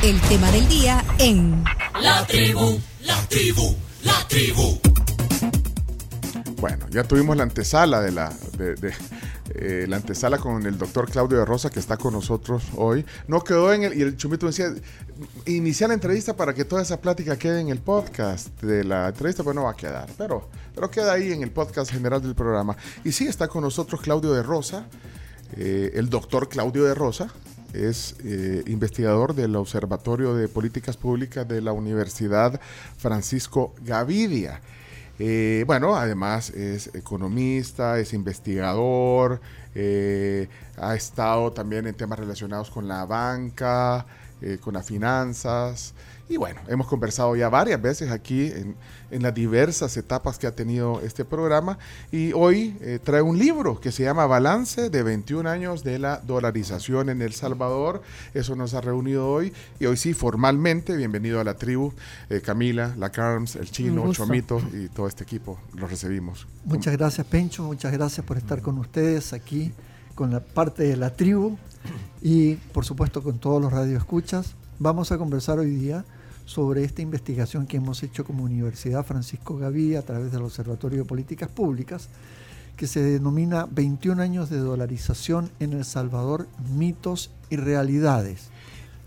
El tema del día en La tribu, la tribu, la tribu. Bueno, ya tuvimos la antesala de la de, de, eh, la antesala con el doctor Claudio de Rosa que está con nosotros hoy. No quedó en el y el chumito decía iniciar la entrevista para que toda esa plática quede en el podcast de la entrevista, pues no va a quedar, pero pero queda ahí en el podcast general del programa. Y sí está con nosotros Claudio de Rosa, eh, el doctor Claudio de Rosa, es eh, investigador del Observatorio de Políticas Públicas de la Universidad Francisco Gavidia. Eh, bueno, además es economista, es investigador, eh, ha estado también en temas relacionados con la banca, con las finanzas. Y bueno, hemos conversado ya varias veces aquí en, en las diversas etapas que ha tenido este programa. Y hoy eh, trae un libro que se llama Balance de 21 años de la dolarización en El Salvador. Eso nos ha reunido hoy. Y hoy sí, formalmente, bienvenido a la tribu. Eh, Camila, la Carms, el Chino, Chomito y todo este equipo. Los recibimos. Muchas gracias, Pencho. Muchas gracias por estar con ustedes aquí, con la parte de la tribu y, por supuesto, con todos los radioescuchas. Vamos a conversar hoy día sobre esta investigación que hemos hecho como Universidad Francisco Gaví a través del Observatorio de Políticas Públicas, que se denomina 21 años de dolarización en El Salvador, mitos y realidades.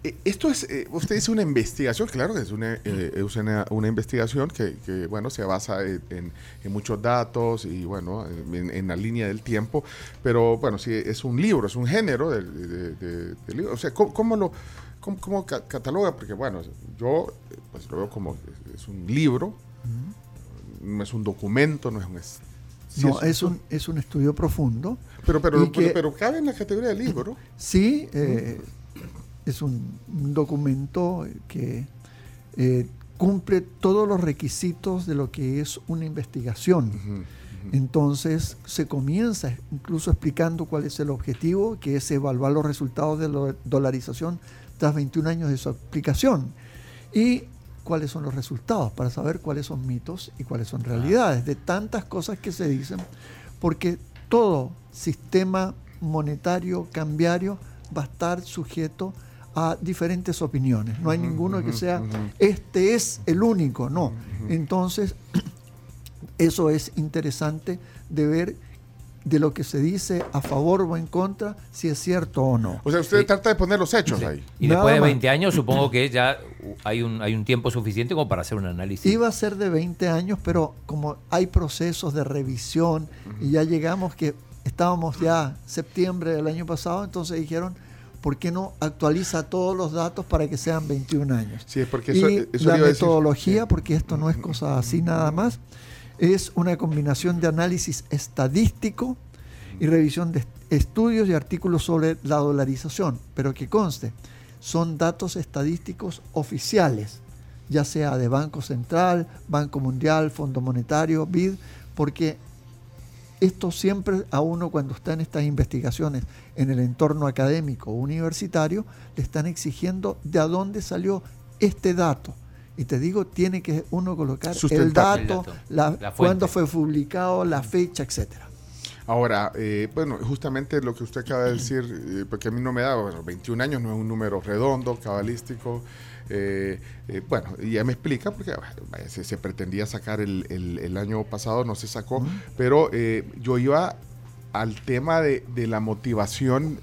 Eh, Esto es, eh, usted dice una investigación, claro que es una, eh, es una, una investigación que, bueno, se basa en, muchos datos y, bueno, en, en la línea del tiempo, pero, bueno, sí, es un libro, es un género de libro. O sea, ¿cómo, cómo lo cómo, cómo ca- cataloga? Porque, bueno, yo pues lo veo como, es un libro, no es un documento, no es un... sí No, es un, es un estudio profundo. Pero, pero, que- pero, pero cabe en la categoría de libro. Sí, eh, es un un documento que eh, cumple todos los requisitos de lo que es una investigación. Entonces se comienza incluso explicando cuál es el objetivo, que es evaluar los resultados de la dolarización tras 21 años de su aplicación. Y cuáles son los resultados para saber cuáles son mitos y cuáles son realidades de tantas cosas que se dicen, porque todo sistema monetario cambiario va a estar sujeto a diferentes opiniones. No hay ninguno que sea, este es el único, no. Entonces, eso es interesante de ver de lo que se dice a favor o en contra, si es cierto o no. O sea, usted Sí. trata de poner los hechos ahí. Y Nada después de más. 20 años, supongo que ya hay un, hay un tiempo suficiente como para hacer un análisis. Iba a ser de 20 años, pero como hay procesos de revisión y ya llegamos que estábamos ya septiembre del año pasado, entonces dijeron, ¿por qué no actualiza todos los datos para que sean 21 años? Sí, porque eso, y eso la decir. metodología, porque esto no es cosa así nada más, es una combinación de análisis estadístico y revisión de estudios y artículos sobre la dolarización, pero que conste, son datos estadísticos oficiales, ya sea de Banco Central, Banco Mundial, Fondo Monetario, BID, porque esto siempre a uno cuando está en estas investigaciones en el entorno académico o universitario, le están exigiendo de a dónde salió este dato. Y te digo, tiene que uno colocar el dato, El dato, la, la fuente. cuándo fue publicado, la fecha, etcétera. Ahora, eh, bueno, justamente lo que usted acaba de decir, eh, porque a mí no me da, bueno, 21 años no es un número redondo, cabalístico. eh, eh, bueno, y ya me explica, porque bueno, se, se pretendía sacar el, el- el año pasado, no se sacó, pero eh, yo iba al tema de, de la motivación,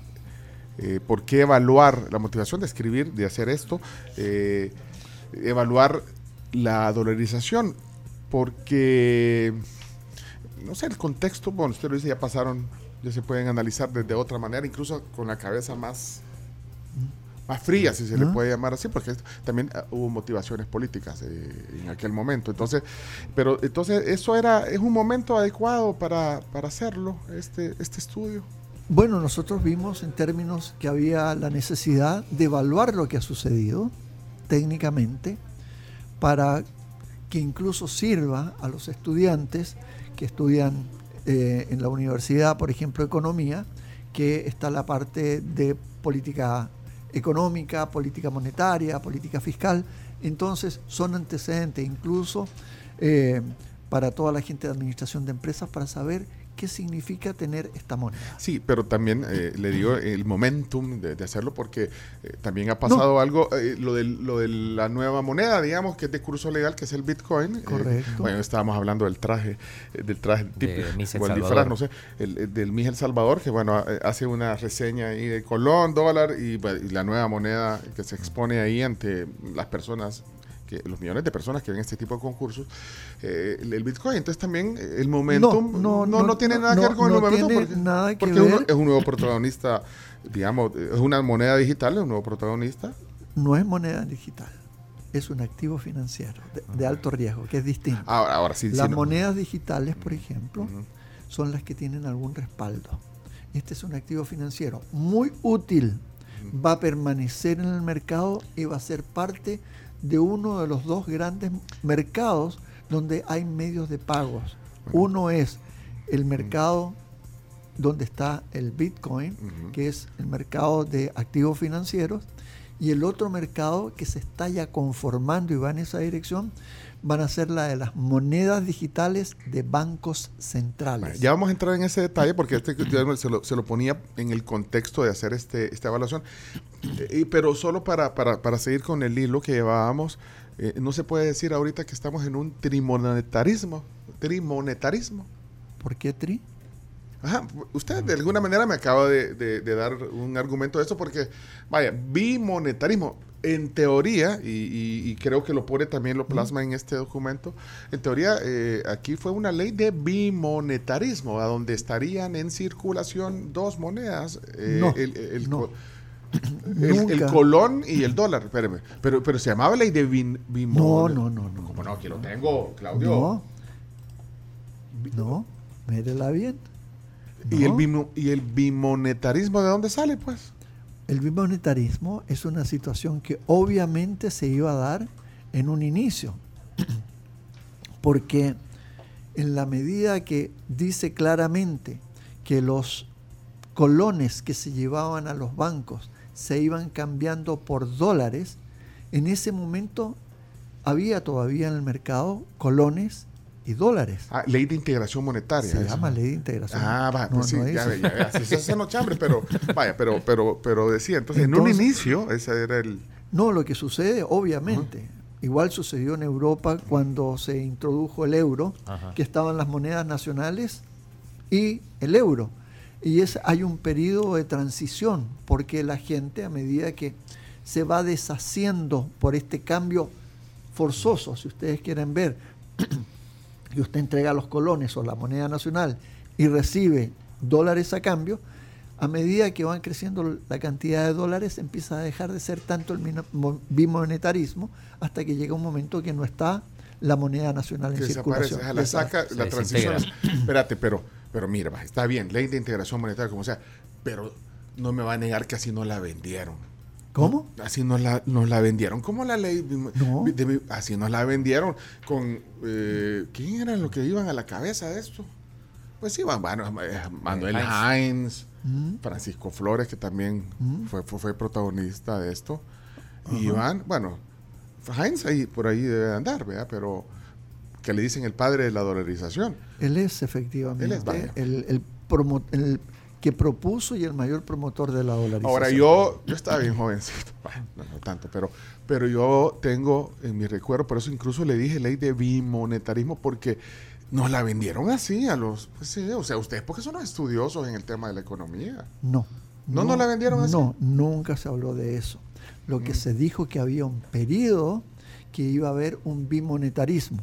eh, por qué evaluar la motivación de escribir, de hacer esto, eh, evaluar la dolarización, porque no sé, el contexto, bueno, usted lo dice, ya pasaron, ya se pueden analizar desde otra manera, incluso con la cabeza más, más fría, si se le puede llamar así, porque también ah, hubo motivaciones políticas eh, en aquel momento. Entonces, pero entonces eso era, es un momento adecuado para, para hacerlo, este, este estudio. Bueno, nosotros vimos en términos que había la necesidad de evaluar lo que ha sucedido técnicamente para que incluso sirva a los estudiantes que estudian eh, en la universidad, por ejemplo, economía, que está la parte de política económica, política monetaria, política fiscal. Entonces son antecedentes incluso eh, para toda la gente de administración de empresas para saber qué significa tener esta moneda. Sí, pero también eh, le digo el momentum de, de hacerlo porque eh, también ha pasado algo, eh, lo, del- lo de la nueva moneda, digamos, que es de curso legal, que es el Bitcoin. eh, Correcto. bueno, estábamos hablando del traje, eh, del traje De típico, El o el disfraz, Salvador. no sé, el, el del Miss El Salvador, que bueno, eh, hace una reseña ahí de colón, dólar y, bueno, y la nueva moneda que se expone ahí ante las personas que los millones de personas que ven este tipo de concursos, eh, el, el Bitcoin. Entonces también eh, el momentum no, no, no, no, tiene nada que ver con el momentum porque, nada que porque uno es un nuevo protagonista, digamos, es una moneda digital, es un nuevo protagonista. No es moneda digital, es un activo financiero de, de alto riesgo, que es distinto. Ahora, ahora sí, sí, Las no. monedas digitales, por ejemplo, son las que tienen algún respaldo. Este es un activo financiero muy útil, va a permanecer en el mercado y va a ser parte de uno de los dos grandes mercados donde hay medios de pagos. Uno es el mercado donde está el Bitcoin, que es el mercado de activos financieros, y el otro mercado que se está ya conformando y va en esa dirección, van a ser la de las monedas digitales de bancos centrales. Ya vamos a entrar en ese detalle porque este se lo, se lo ponía en el contexto de hacer este, esta evaluación. Eh, y- pero solo para, para, para seguir con el hilo que llevábamos, eh, no se puede decir ahorita que estamos en un trimonetarismo. Trimonetarismo. ¿Por qué tri? Ajá, usted de alguna manera me acaba de, de- de dar un argumento de eso porque, vaya, bimonetarismo, en teoría, y, y- y creo que lo pone también, lo plasma en este documento, en teoría eh, aquí fue una ley de bimonetarismo, a donde estarían en circulación dos monedas, eh, No, el, el- no. co- el- el Nunca. colón y el dólar, espérame, pero, pero se llamaba ley de bin, No, no, no, no. ¿Cómo no? Aquí lo tengo, Claudio. No. No, mírela bien. ¿Y, el bimo- ¿Y el bimonetarismo de dónde sale, pues? El bimonetarismo es una situación que obviamente se iba a dar en un inicio, porque en la medida que dice claramente que los colones que se llevaban a los bancos se iban cambiando por dólares, en ese momento había todavía en el mercado colones y dólares. Ah, ley de integración monetaria. Se eso. llama ley de integración. Ah, va, No, pues sí, no ya, ve, ya, así se hacen los chambres, pero vaya, pero, pero, pero decía, entonces, en un inicio, ese era el... No, lo que sucede, obviamente, igual sucedió en Europa cuando se introdujo el euro, Ajá. que estaban las monedas nacionales y el euro. Y es, hay un periodo de transición, porque la gente a medida que se va deshaciendo por este cambio forzoso, si ustedes quieren ver, y usted entrega los colones o la moneda nacional y recibe dólares a cambio, a medida que van creciendo la cantidad de dólares empieza a dejar de ser tanto el bimonetarismo hasta que llega un momento que no está la moneda nacional en circulación. la saca, Se la transición. Espérate, pero, pero mira, está bien, ley de integración monetaria, como sea, pero no me va a negar que así no la vendieron. ¿Cómo? Así nos la, nos la vendieron. ¿Cómo la ley? No. de- así nos la vendieron. Con, eh, ¿Quién eran los que iban a la cabeza de esto? Pues sí, van- bueno, eh, Manuel Heinz, Mm. Francisco Flores, que también Mm. fue, fue, fue protagonista de esto. Y Iván, bueno, Heinz ahí, por ahí debe andar, ¿verdad? Pero que le dicen el padre de la dolarización. Él es efectivamente Él es, vaya. el, el promo- el que propuso y el mayor promotor de la dolarización. Ahora yo, yo estaba bien jovencito, bueno, no, no tanto, pero, pero yo tengo en mi recuerdo, por eso incluso le dije ley de bimonetarismo, porque nos la vendieron así a los, pues sí, o sea, ustedes porque son los estudiosos en el tema de la economía. No. ¿No nos la vendieron así? No, nunca se habló de eso. Lo que Mm. se dijo que había un periodo que iba a haber un bimonetarismo.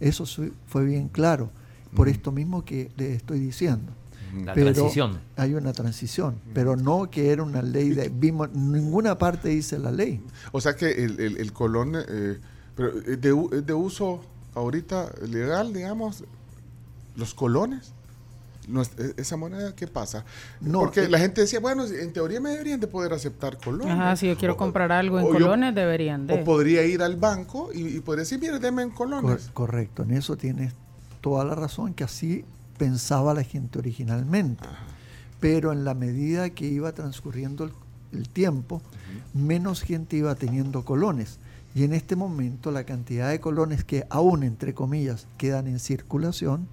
Eso fue bien claro. Por Mm. esto mismo que le estoy diciendo. La Pero transición. Hay una transición, pero no que era una ley de bimo, ninguna parte dice la ley. O sea que el, el, el colón, eh, pero es de, de uso ahorita legal, digamos, los colones. No es- e- esa moneda, ¿qué pasa? No, Porque eh, la gente decía, bueno, en teoría me deberían de poder aceptar colones. Ajá, si yo quiero O- comprar algo en o yo- colones, deberían de. O podría ir al banco y, y podría decir, mire, deme en Cor- colones. correcto, en eso tienes toda la razón, que así pensaba la gente originalmente. Pero en la medida que iba transcurriendo el, el tiempo, menos gente iba teniendo colones. Y en este momento la cantidad de colones que aún, entre comillas, quedan en circulación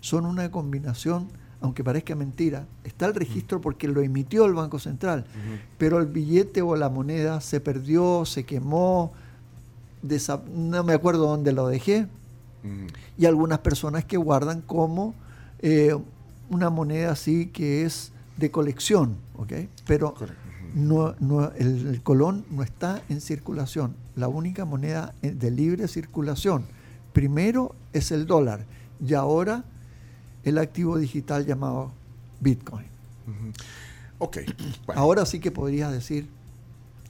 son una combinación, aunque parezca mentira, está el registro porque lo emitió el Banco Central, pero el billete o la moneda se perdió, se quemó, no me acuerdo dónde lo dejé, y algunas personas que guardan como eh, una moneda así que es de colección, ¿ok? Pero no, no- el, el colón no está en circulación. La única moneda eh, de libre circulación primero es el dólar y ahora el activo digital llamado Bitcoin. Ok. Bueno, Ahora sí que podrías decir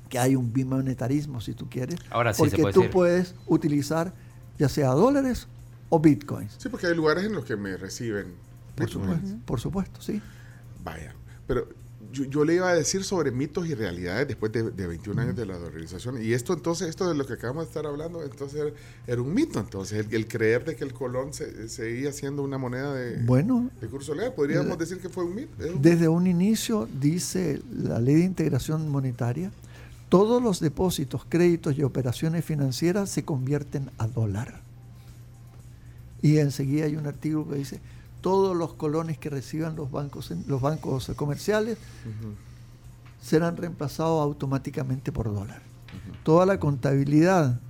que hay un bimonetarismo, si tú quieres, Ahora sí se porque puede tú decir. puedes utilizar ya sea dólares o bitcoins. sí, porque hay lugares en los que me reciben. Por bitcoins. supuesto, por supuesto, sí. Vaya. Pero yo, yo le iba a decir sobre mitos y realidades después de, de 21 años de la dolarización. Y esto entonces, esto de lo que acabamos de estar hablando, entonces era, era un mito. Entonces, el, el creer de que el colón se, seguía siendo una moneda de, Bueno, de curso legal, podríamos de- decir que fue un mito. Un- desde un inicio dice la ley de integración monetaria, todos los depósitos, créditos y operaciones financieras se convierten a dólar. Y enseguida hay un artículo que dice, todos los colones que reciban los bancos, los bancos comerciales serán reemplazados automáticamente por dólar. Toda la contabilidad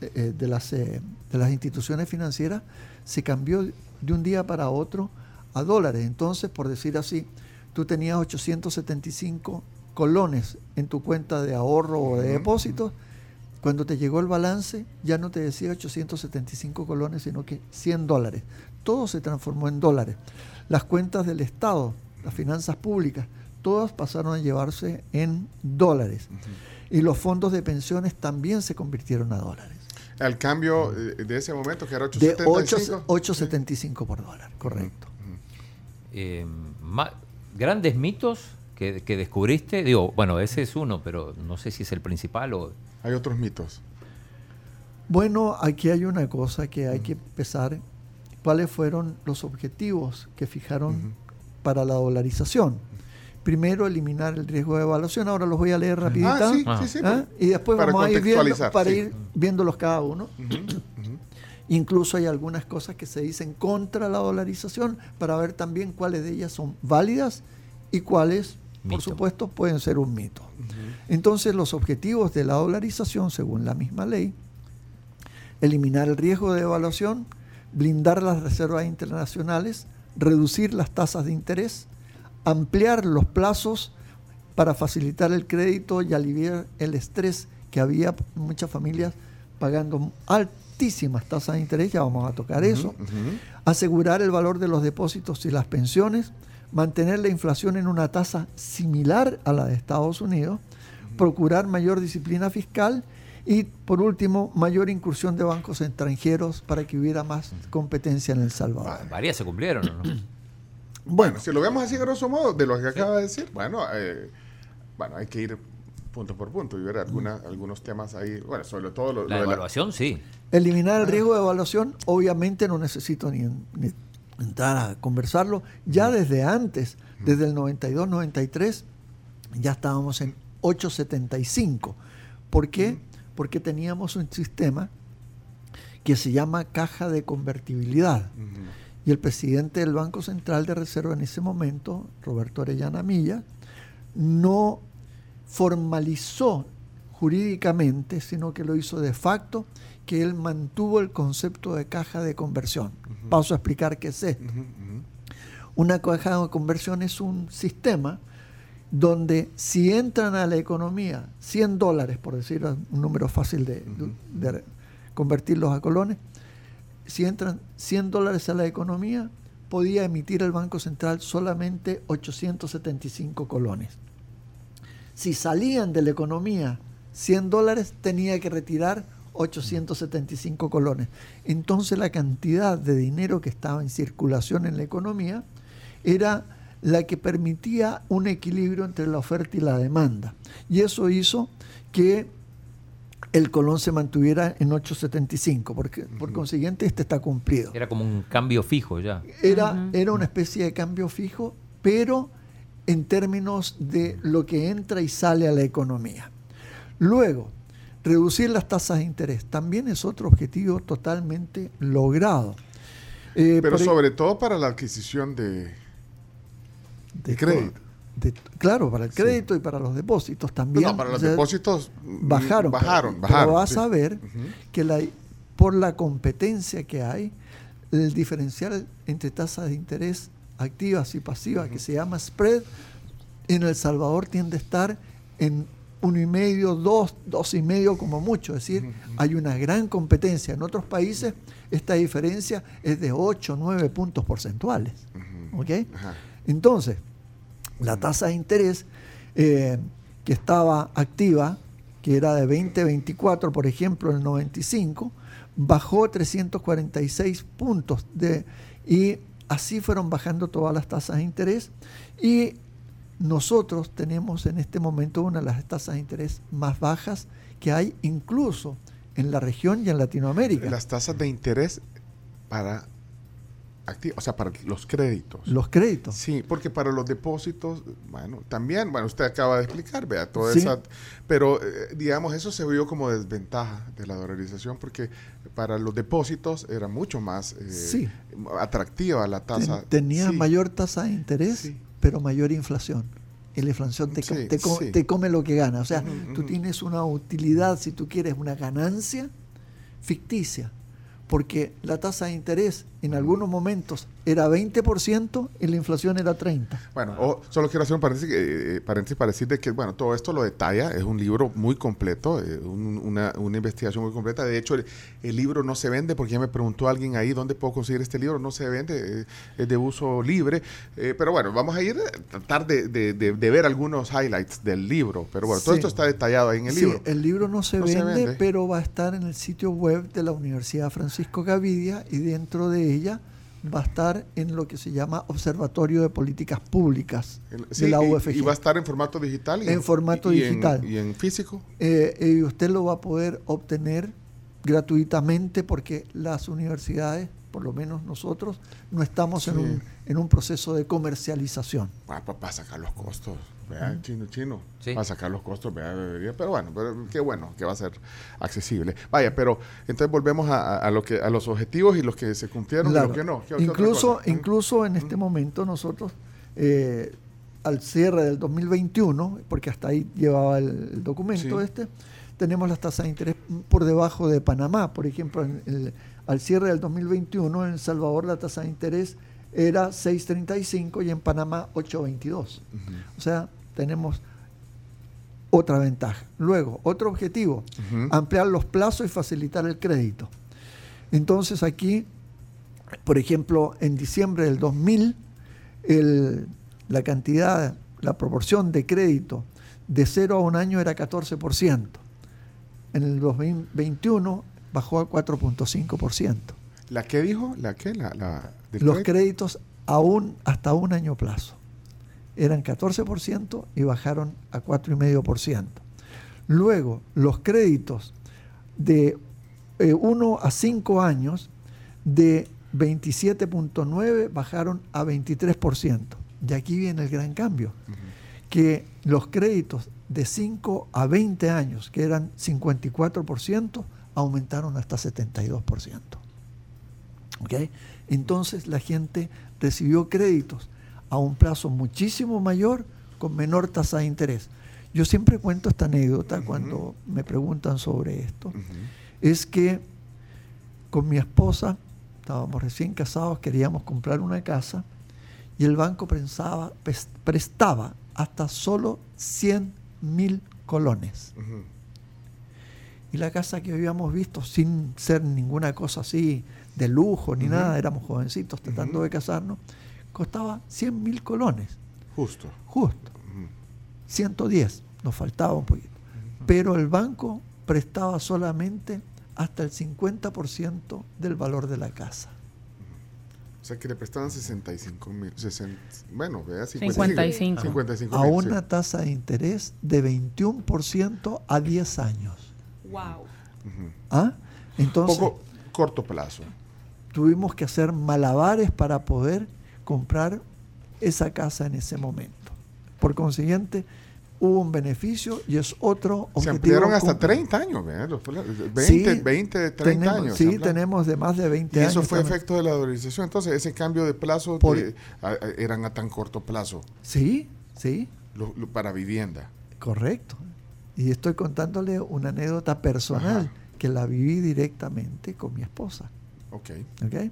eh, eh, de, las, eh, de las instituciones financieras se cambió de un día para otro a dólares. Entonces, por decir así, tú tenías 875 colones en tu cuenta de ahorro o de depósitos. Cuando te llegó el balance, ya no te decía 875 colones, sino que 100 dólares. Todo se transformó en dólares. Las cuentas del Estado, las finanzas públicas, todas pasaron a llevarse en dólares. Y los fondos de pensiones también se convirtieron a dólares. Al cambio eh, de ese momento, que era De 875. 8, 8.75 por dólar, correcto. Eh, grandes mitos que, que descubriste. Digo, bueno, ese es uno, pero no sé si es el principal o. Hay otros mitos. Bueno, aquí hay una cosa que hay que empezar. ¿Cuáles fueron los objetivos que fijaron para la dolarización? Primero, eliminar el riesgo de evaluación. Ahora los voy a leer rapidito. Ah, sí, Ah. sí, sí. ¿Ah? Y después Para vamos a ir viendo, para sí. ir viéndolos cada uno. Incluso hay algunas cosas que se dicen contra la dolarización para ver también cuáles de ellas son válidas y cuáles, por supuesto, pueden ser un mito. Entonces, los objetivos de la dolarización, según la misma ley, eliminar el riesgo de devaluación, blindar las reservas internacionales, reducir las tasas de interés, ampliar los plazos para facilitar el crédito y aliviar el estrés que había muchas familias pagando altísimas tasas de interés, ya vamos a tocar eso, asegurar el valor de los depósitos y las pensiones, mantener la inflación en una tasa similar a la de Estados Unidos, procurar mayor disciplina fiscal y, por último, mayor incursión de bancos extranjeros para que hubiera más competencia en El Salvador. Varias se cumplieron, ¿o ¿no? Bueno, Bueno, si lo vemos así, grosso modo, de lo que acaba de decir, bueno, eh, bueno, hay que ir punto por punto y ver alguna, algunos temas ahí, bueno, sobre todo lo, lo La de la- evaluación, sí. eliminar el riesgo de evaluación, obviamente no necesito ni, ni entrar a conversarlo. Ya desde antes, desde el 92-93, ya estábamos en 875. ¿Por qué? Porque teníamos un sistema que se llama caja de convertibilidad. Y el presidente del Banco Central de Reserva en ese momento, Roberto Orellana Milla, no formalizó jurídicamente, sino que lo hizo de facto, que él mantuvo el concepto de caja de conversión. Paso a explicar qué es esto. Una caja de conversión es un sistema donde si entran a la economía 100 dólares, por decir un número fácil de, de- de convertirlos a colones, si entran 100 dólares a la economía, podía emitir el Banco Central solamente 875 colones. Si salían de la economía 100 dólares, tenía que retirar 875 colones. Entonces la cantidad de dinero que estaba en circulación en la economía era la que permitía un equilibrio entre la oferta y la demanda. Y eso hizo que el colón se mantuviera en 875, porque por consiguiente este está cumplido. Era como un cambio fijo ya. Era, era una especie de cambio fijo, pero en términos de lo que entra y sale a la economía. Luego, reducir las tasas de interés también es otro objetivo totalmente logrado. Eh, Pero sobre todo para la adquisición de... de crédito. de- claro, para el crédito y para los depósitos también. No, para los depósitos mm, bajaron. bajaron, pero, bajaron. pero vas sí. a ver que la, por la competencia que hay, el diferencial entre tasas de interés activas y pasivas, que se llama spread, en El Salvador tiende a estar en uno y medio, dos, dos y medio como mucho. Es decir, hay una gran competencia. En otros países esta diferencia es de 8 o 9 puntos porcentuales. ¿Ok? Ajá. Entonces, la tasa de interés eh, que estaba activa, que era de 20-24, por ejemplo, en el 95, bajó 346 puntos de, y así fueron bajando todas las tasas de interés y nosotros tenemos en este momento una de las tasas de interés más bajas que hay incluso en la región y en Latinoamérica. Las tasas de interés para o sea, para los créditos. los créditos. Sí, porque para los depósitos, bueno, también, bueno, usted acaba de explicar, vea, toda Sí. esa, pero eh, digamos, eso se vio como desventaja de la dolarización porque para los depósitos era mucho más eh, Sí. atractiva la tasa. Ten- tenía Sí. mayor tasa de interés, Sí. Pero mayor inflación. Y la inflación te, Sí, te, co- sí. te come lo que gana. O sea, tú tienes una utilidad, si tú quieres, una ganancia ficticia. Porque la tasa de interés en algunos momentos era 20% y la inflación era 30%. Bueno, o- solo quiero hacer un paréntesis, eh, eh, paréntesis para decir de que, bueno, todo esto lo detalla, es un libro muy completo, eh, un- una, una investigación muy completa. De hecho, el, el libro no se vende, porque ya me preguntó alguien ahí dónde puedo conseguir este libro, no se vende, eh, es de uso libre. Eh, pero bueno, vamos a ir a tratar de, de- de- de ver algunos highlights del libro. Pero bueno, todo Sí. esto está detallado ahí en el Sí, libro. el libro no se, No se vende, vende. pero va a estar en el sitio web de la Universidad Francisco Gavidia y dentro de ella va a estar en lo que se llama Observatorio de Políticas Públicas El- de sí, la UFG. Y, va a estar en formato digital. y En formato y digital. y en físico. Eh, y usted lo va a poder obtener gratuitamente porque las universidades, por lo menos nosotros, no estamos en, un, en un proceso de comercialización. Ah, pa- para sacar los costos, vea, chino, chino, Sí. para sacar los costos, debería, pero bueno, pero qué bueno que va a ser accesible. Vaya, pero entonces volvemos a, a- a lo que a los objetivos y los que se cumplieron Claro. y los que no. ¿Qué- qué otra incluso, incluso en este momento nosotros, eh, al cierre del 2021, porque hasta ahí llevaba el, el documento Sí. este, tenemos las tasas de interés por debajo de Panamá. Por ejemplo, en el- al cierre del 2021 en El Salvador la tasa de interés era 6.35 y en Panamá 8.22. O sea, tenemos otra ventaja. Luego, otro objetivo, ampliar los plazos y facilitar el crédito. Entonces aquí, por ejemplo, en diciembre del 2000, el- la cantidad, la proporción de crédito de 0 a un año era 14%. En el 2021 bajó a 4.5%. ¿La qué dijo? ¿La qué? La, la Los crédito? créditos aún hasta un año plazo eran 14% y bajaron a 4,5%. Luego, los créditos de 1 a 5 años de 27.9 bajaron a 23%. Y aquí viene el gran cambio, que los créditos de 5 a 20 años, que eran 54%, aumentaron hasta 72%. ¿Ok? Entonces la gente recibió créditos a un plazo muchísimo mayor con menor tasa de interés. Yo siempre cuento esta anécdota cuando me preguntan sobre esto. Es que con mi esposa, estábamos recién casados, queríamos comprar una casa y el banco pes- prestaba hasta solo 100 mil colones. Y la casa que habíamos visto, sin ser ninguna cosa así de lujo ni nada, éramos jovencitos tratando de casarnos, costaba 100 mil colones, Justo. justo. Ujú. 110, nos faltaba un poquito. Pero el banco prestaba solamente hasta el 50% del valor de la casa. O sea que le prestaban 65 mil. Bueno, vea, 55. 55 A mil, una sí. tasa de interés de 21% a 10 años. Wow. ¿Ah? Entonces, Poco corto plazo. tuvimos que hacer malabares para poder comprar esa casa en ese momento. Por consiguiente, hubo un beneficio y es otro Se objetivo ampliaron hasta cumplido. 30 años, ¿verdad? Los- 20, Sí, 20, 30 tenemos, años. se Sí, tenemos de más de 20 Y años. eso fue también. efecto de la dolarización. Entonces, ese cambio de plazo Por- de- a- a- eran a tan corto plazo Sí, sí, lo- lo- para vivienda. correcto. Y estoy contándole una anécdota personal Ajá. que la viví directamente con mi esposa. Ok. ¿ok?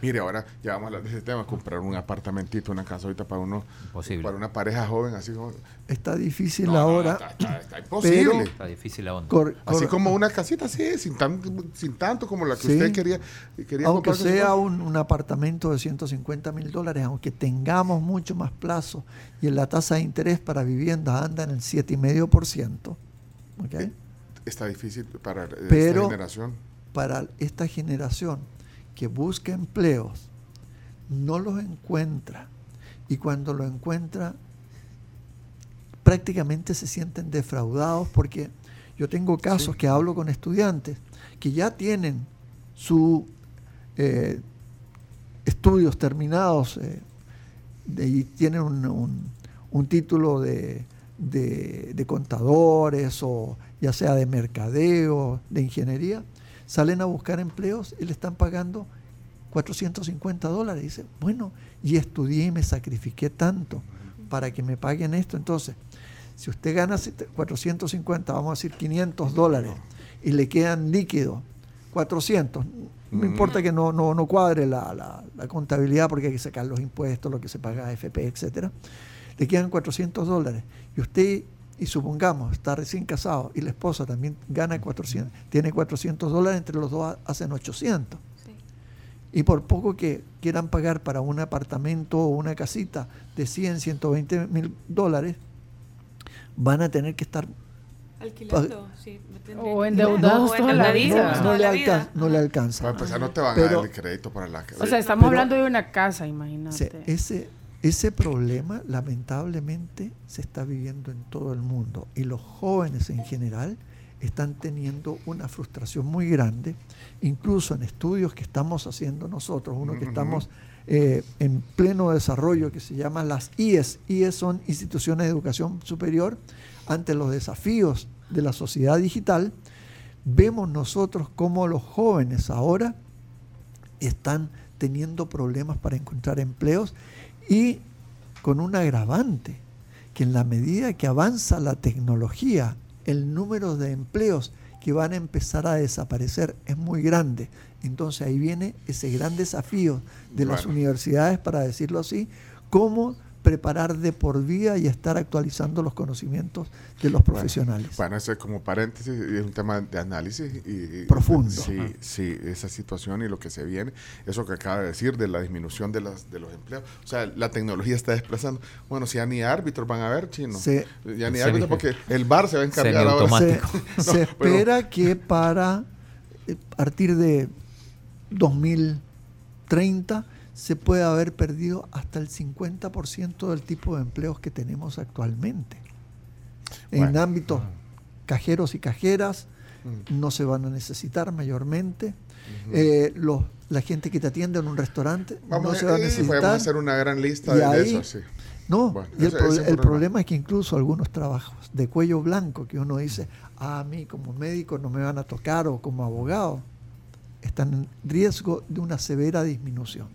Mire, ahora ya vamos a hablar de ese tema, comprar un apartamentito, una casa ahorita para uno, Imposible. para una pareja joven, así como... Está difícil No, no, ahora. está, está- está imposible. Está difícil la onda. cor- Así como una casita, sí, sin, tan, sin tanto como la que Sí. usted quería, quería aunque comprar sea un, un apartamento de 150 mil dólares, aunque tengamos mucho más plazo y la tasa de interés para viviendas anda en el 7,5%, ¿ok? Está difícil para eh, Pero- esta generación. para esta generación que busca empleos, no los encuentra. Y cuando lo encuentra prácticamente se sienten defraudados porque yo tengo casos que hablo con estudiantes que ya tienen sus estudios terminados eh, de- y tienen un, un- un título de, de- de contadores o ya sea de mercadeo, de ingeniería, salen a buscar empleos y le están pagando 450 dólares. Dice, bueno, y estudié y me sacrifiqué tanto para que me paguen esto. Entonces, si usted gana 450, vamos a decir 500 dólares, y le quedan líquidos 400, no Mm. importa que no, no, no cuadre la, la- la contabilidad porque hay que sacar los impuestos, lo que se paga AFP, etcétera, le quedan 400 dólares. Y usted, y supongamos, está recién casado y la esposa también gana 400, tiene 400 dólares, entre los dos ha- hacen 800. Y por poco que quieran pagar para un apartamento o una casita de 100, 120 mil dólares, van a tener que estar... Alquilando, sí. me tendría O que- endeudados o toda la vida. no, le la alcan- vida. no le alcanza. Para empezar, no te van Pero- a dar el crédito para la O sea, estamos Pero- hablando de una casa, imagínate. ese, ese problema lamentablemente se está viviendo en todo el mundo y los jóvenes en general están teniendo una frustración muy grande, incluso en estudios que estamos haciendo nosotros, uno que estamos eh, en pleno desarrollo que se llama las IES. IES son instituciones de educación superior ante los desafíos de la sociedad digital. Vemos nosotros cómo los jóvenes ahora están teniendo problemas para encontrar empleos y con un agravante, que en la medida que avanza la tecnología, el número de empleos que van a empezar a desaparecer es muy grande. Entonces ahí viene ese gran desafío de las universidades, para decirlo así, cómo preparar de por vida y estar actualizando los conocimientos de los profesionales. Bueno, eso es como paréntesis, y es un tema de análisis. Y, y- Profundo. Sí, Ajá. sí, esa situación y lo que se viene, eso que acaba de decir de la disminución de, las, de los empleos. O sea, la tecnología está desplazando. Bueno, si ya ni árbitros van a ver, chino. Sí. Ya ni árbitros porque el bar se va a encargar ahora. Se, se pero- espera que para eh, partir de 2030 se puede haber perdido hasta el 50% del tipo de empleos que tenemos actualmente. En ámbitos cajeros y cajeras Mm. no se van a necesitar mayormente. Eh, los, la gente que te atiende en un restaurante Vamos, no se va a eh, necesitar. podemos hacer una gran lista Y de, ahí- eso, sí. No, Bueno, y el, ese- pro- ese es un el problema. problema es que incluso algunos trabajos de cuello blanco que uno dice, "Ah, a mí como médico no me van a tocar o como abogado, están en riesgo de una severa disminución.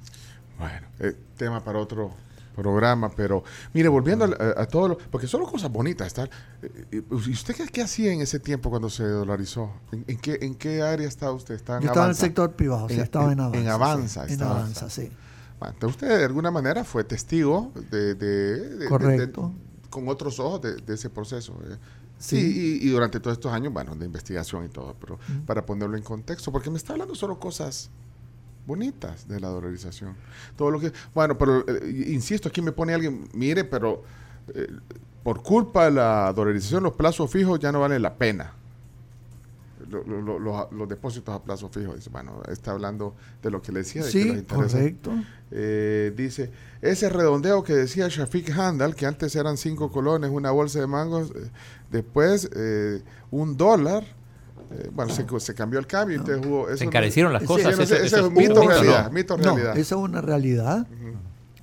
Bueno, eh, tema para otro programa, pero mire, volviendo a, a todo lo, porque son cosas bonitas, estar, eh, eh, ¿y usted qué, qué hacía en ese tiempo cuando se dolarizó? ¿En, en qué, en qué área estaba usted? ¿Estaba en Yo estaba en el sector privado, o sea, En- estaba en en- Avanza. en Avanza sí, en estaba. Avanza, sí. Bueno, entonces usted de alguna manera fue testigo de, de- de- Correcto. de- con otros ojos de, de ese proceso. eh. Sí. Sí, y, y durante todos estos años, bueno, de investigación y todo, pero para ponerlo en contexto, porque me está hablando solo cosas bonitas de la dolarización. Todo lo que, bueno, pero eh, insisto, aquí me pone alguien, mire, pero eh, por culpa de la dolarización los plazos fijos ya no valen la pena. Lo- lo- lo- los, los depósitos a plazo fijo, dice, bueno, está hablando de lo que le decía, de que los Sí, correcto. eh, dice, ese redondeo que decía Shafiq Handal, que antes eran cinco colones, una bolsa de mangos, eh, después eh, un dólar, eh, bueno, se, se cambió el cambio, entonces hubo... eso Se no- encarecieron las Sí, cosas. no ese eso es mito un mito, ¿no? realidad, mito No, realidad. esa es una realidad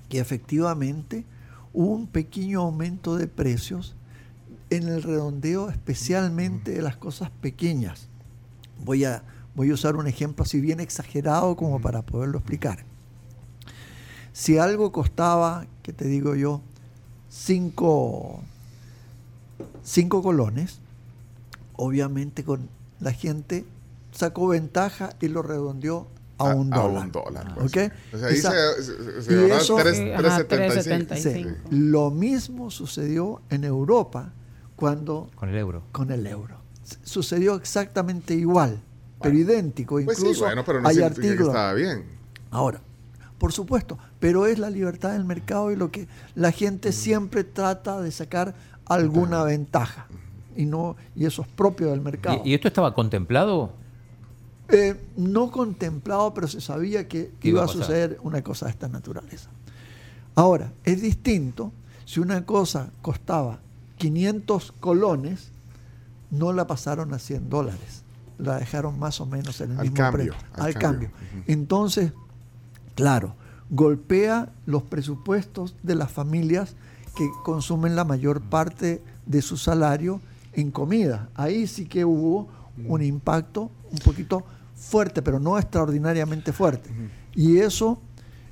que efectivamente hubo un pequeño aumento de precios en el redondeo especialmente de las cosas pequeñas. Voy a, voy a usar un ejemplo así bien exagerado como para poderlo explicar. Si algo costaba, que te digo yo, cinco, cinco colones, obviamente con la gente sacó ventaja y lo redondeó a, un dólar. A un dólar. pues. ¿Ok? O sea, ahí Esa- se, se y eso- tres- Sí, ajá, 3.75. 3.75. Sí. Lo mismo sucedió en Europa cuando Con el euro. con el euro. Sucedió exactamente igual, pero idéntico. Pues Incluso sí, bueno, pero no hay que artículos. estaba bien. Ahora, por supuesto, pero es la libertad del mercado y lo que la gente siempre trata de sacar alguna ventaja. Y no y eso es propio del mercado. ¿Y, y esto estaba contemplado? Eh, no contemplado, pero se sabía que iba iba a suceder una cosa de esta naturaleza. Ahora, es distinto si una cosa costaba 500 colones, no la pasaron a 100 dólares. La dejaron más o menos en el Al mismo cambio, precio. al Al, cambio. Entonces, claro, golpea los presupuestos de las familias que consumen la mayor parte de su salario en comida. Ahí sí que hubo un impacto un poquito fuerte, pero no extraordinariamente fuerte. Y eso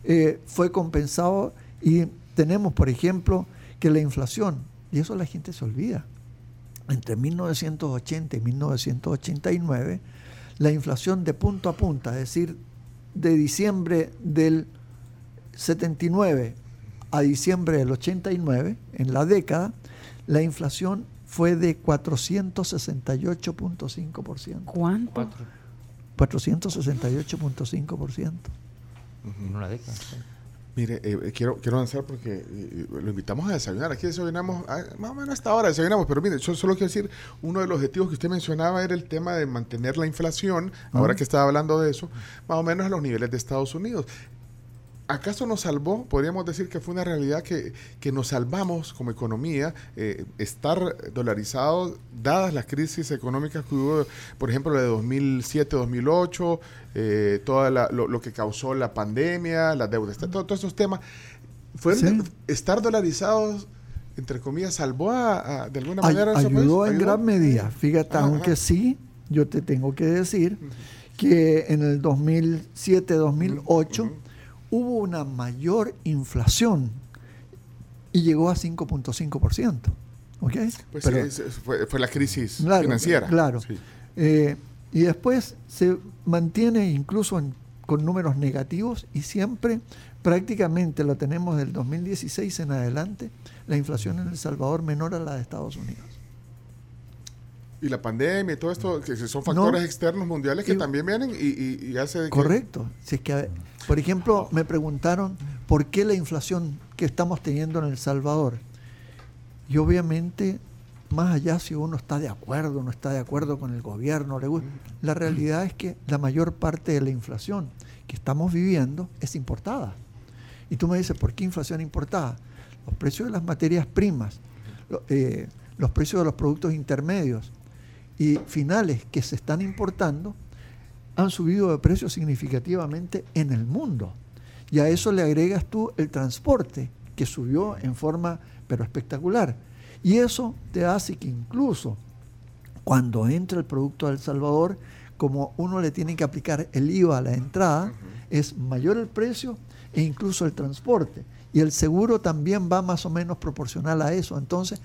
eh, fue compensado y tenemos, por ejemplo, que la inflación, y eso la gente se olvida, entre 1980 y 1989, la inflación de punto a punta, es decir, de diciembre del 79 a diciembre del 89, en la década, la inflación fue de 468.5%. ¿Cuánto? 468.5%. En una década. Mire, eh, eh, quiero, quiero avanzar porque eh, lo invitamos a desayunar. Aquí desayunamos, ah, más o menos a esta hora desayunamos, pero mire, yo solo quiero decir, uno de los objetivos que usted mencionaba era el tema de mantener la inflación, ahora que estaba hablando de eso, más o menos a los niveles de Estados Unidos. ¿Acaso nos salvó? Podríamos decir que fue una realidad que, que nos salvamos como economía, eh, estar dolarizados, dadas las crisis económicas que hubo, por ejemplo, la de 2007-2008, eh, todo lo, lo que causó la pandemia, la deuda, este- todo- todos esos temas. ¿Fueron Sí. de- estar dolarizados, entre comillas, salvó a, a- de alguna manera ayudó en ¿Ayudó? gran medida. Fíjate, Ajá, aunque ajá. sí, yo te tengo que decir que en el 2007-2008 hubo una mayor inflación y llegó a 5.5%. ¿Ok? Pues Pero- es- fue, fue la crisis Claro, financiera. Claro. Sí. Eh, y después se mantiene incluso en- con números negativos y siempre prácticamente lo tenemos del 2016 en adelante, la inflación en El Salvador menor a la de Estados Unidos. Y la pandemia y todo esto, que son factores No. externos mundiales que Y- también vienen y, y, y hace de que- Correcto. Si es que, por ejemplo, me preguntaron por qué la inflación que estamos teniendo en El Salvador. Y obviamente, más allá si uno está de acuerdo no está de acuerdo con el gobierno, le gusta, la realidad es que la mayor parte de la inflación que estamos viviendo es importada. Y tú me dices, ¿por qué inflación importada? Los precios de las materias primas, eh, los precios de los productos intermedios y finales que se están importando han subido de precio significativamente en el mundo. Y a eso le agregas tú el transporte, que subió en forma pero espectacular. Y eso te hace que incluso cuando entra el producto a El Salvador, como uno le tiene que aplicar el IVA a la entrada, es mayor el precio e incluso el transporte. Y el seguro también va más o menos proporcional a eso. Entonces,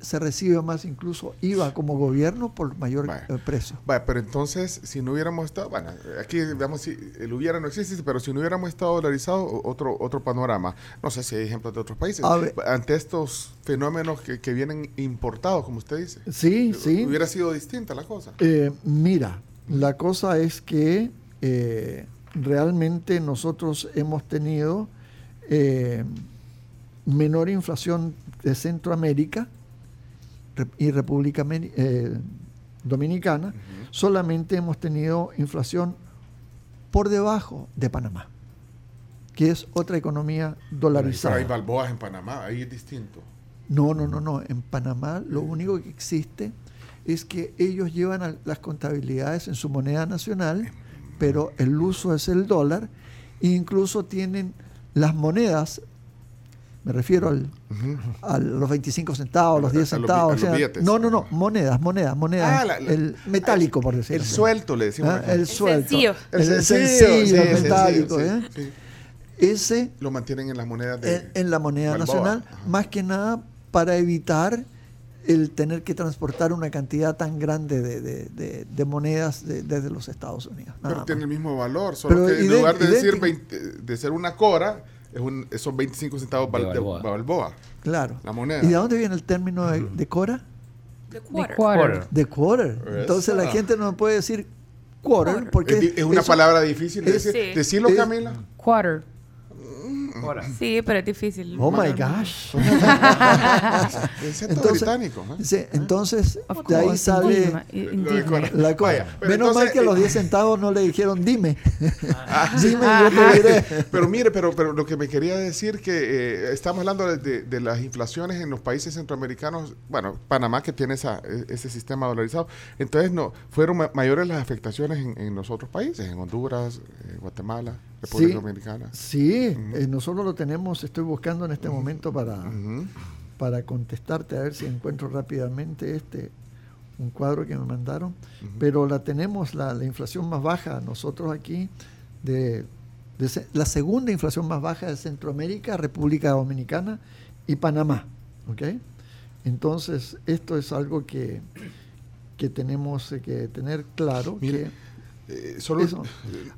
se recibe más incluso IVA como gobierno por mayor eh, precio. Vaya, pero entonces, si no hubiéramos estado, bueno, aquí veamos si el hubiera no existe, pero si no hubiéramos estado dolarizados, o- otro, otro panorama. No sé si hay ejemplos de otros países. Ver. Ante estos fenómenos que, que vienen importados, como usted dice. Sí, sí. Hubiera sido distinta la cosa. Eh, mira, la cosa es que eh, realmente nosotros hemos tenido eh, menor inflación de Centroamérica y República eh, Dominicana, solamente hemos tenido inflación por debajo de Panamá, que es otra economía Pero hay dolarizada. balboas en Panamá, ahí es distinto. No, no, no, no. En Panamá lo único que existe es que ellos llevan las contabilidades en su moneda nacional, pero el uso es el dólar, e incluso tienen las monedas Me refiero al, a los 25 centavos, los A- 10 a los bi- centavos. a o sea, los billetes. no, no, no, monedas, monedas, monedas. Ah, la- la- el metálico, por El decirlo. suelto, le decimos. Ah, el suelto. sencillo. El, El sencillo, sencillo, sí, el metálico. sí, ¿eh? sí. Ese Lo mantienen en las monedas de. en, en la moneda Balboa. nacional, Ajá. más que nada para evitar el tener que transportar una cantidad tan grande de, de- de- de monedas de- desde los Estados Unidos. nada Pero más. tiene el mismo valor, solo Pero que en lugar de decir idéntico. 20 de ser una cora, es un, son 25 centavos De bal- de Balboa. Balboa. Claro. La moneda. ¿Y de dónde viene el término de, de cora? The quarter. quarter. De quarter. Entonces la gente no puede decir quarter Quarter. porque es, es una eso- palabra difícil de es- decir. Sí. Decirlo, es- Camila. Quarter. Sí, pero es difícil. Oh my gosh. Es Entonces, británico. ¿eh? sí, entonces Of de ahí sale la cosa. Menos mal entonces, que los eh, 10 centavos no le dijeron dime. Ah, dime y yo te diré. Pero mire, pero, pero lo que me quería decir que eh, estamos hablando de, de- de las inflaciones en los países centroamericanos, bueno, Panamá que tiene esa, e- ese sistema dolarizado, entonces no fueron ma- mayores las afectaciones en, en los otros países, en Honduras, eh, Guatemala, República Sí. Dominicana. Sí, eh, nosotros lo tenemos, estoy buscando en este momento para, para contestarte, a ver si encuentro rápidamente este, un cuadro que me mandaron, pero la tenemos, la, la inflación más baja, nosotros aquí, de, la segunda inflación más baja de Centroamérica, República Dominicana y Panamá, ¿ok? Entonces, esto es algo que, que tenemos eh, que tener claro, Mire, que Eh, solo Eso.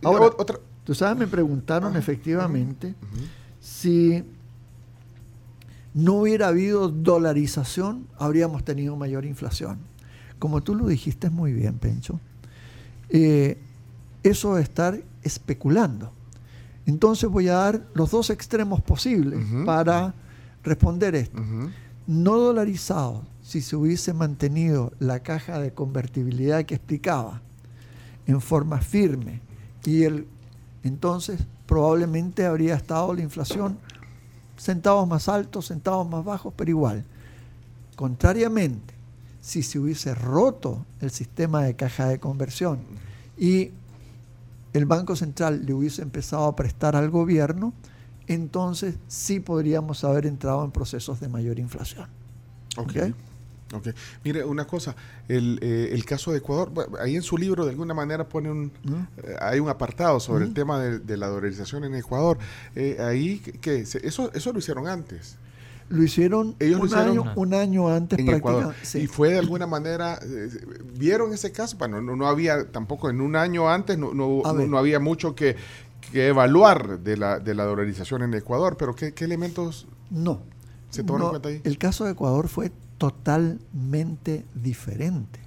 Ahora- ot- otra Tú sabes, me preguntaron efectivamente si no hubiera habido dolarización, habríamos tenido mayor inflación. Como tú lo dijiste muy bien, Pencho, eh, eso es estar especulando. Entonces voy a dar los dos extremos posibles para responder esto. No dolarizado, si se hubiese mantenido la caja de convertibilidad que explicaba en forma firme y el entonces probablemente habría estado la inflación centavos más altos, centavos más bajos, pero igual. Contrariamente, si se hubiese roto el sistema de caja de conversión y el Banco Central le hubiese empezado a prestar al gobierno, entonces sí podríamos haber entrado en procesos de mayor inflación. Ok. ¿Ok? Ok. Mire, una cosa, el, eh, el caso de Ecuador, bueno, ahí en su libro de alguna manera pone un, eh, hay un apartado sobre el tema de, de la dolarización en Ecuador. Eh, ahí, ¿qué- ¿qué? Se- Eso, eso lo hicieron antes, Lo hicieron, Ellos lo un, hicieron año, un año antes en Ecuador. sí. Y fue de alguna manera, eh, ¿vieron ese caso? Bueno, no, no había tampoco en un año antes, no, no, no- había mucho que, que evaluar de la, de la dolarización en Ecuador, pero ¿qué, qué elementos No. se tomaron en cuenta ahí? El caso de Ecuador fue totalmente diferente.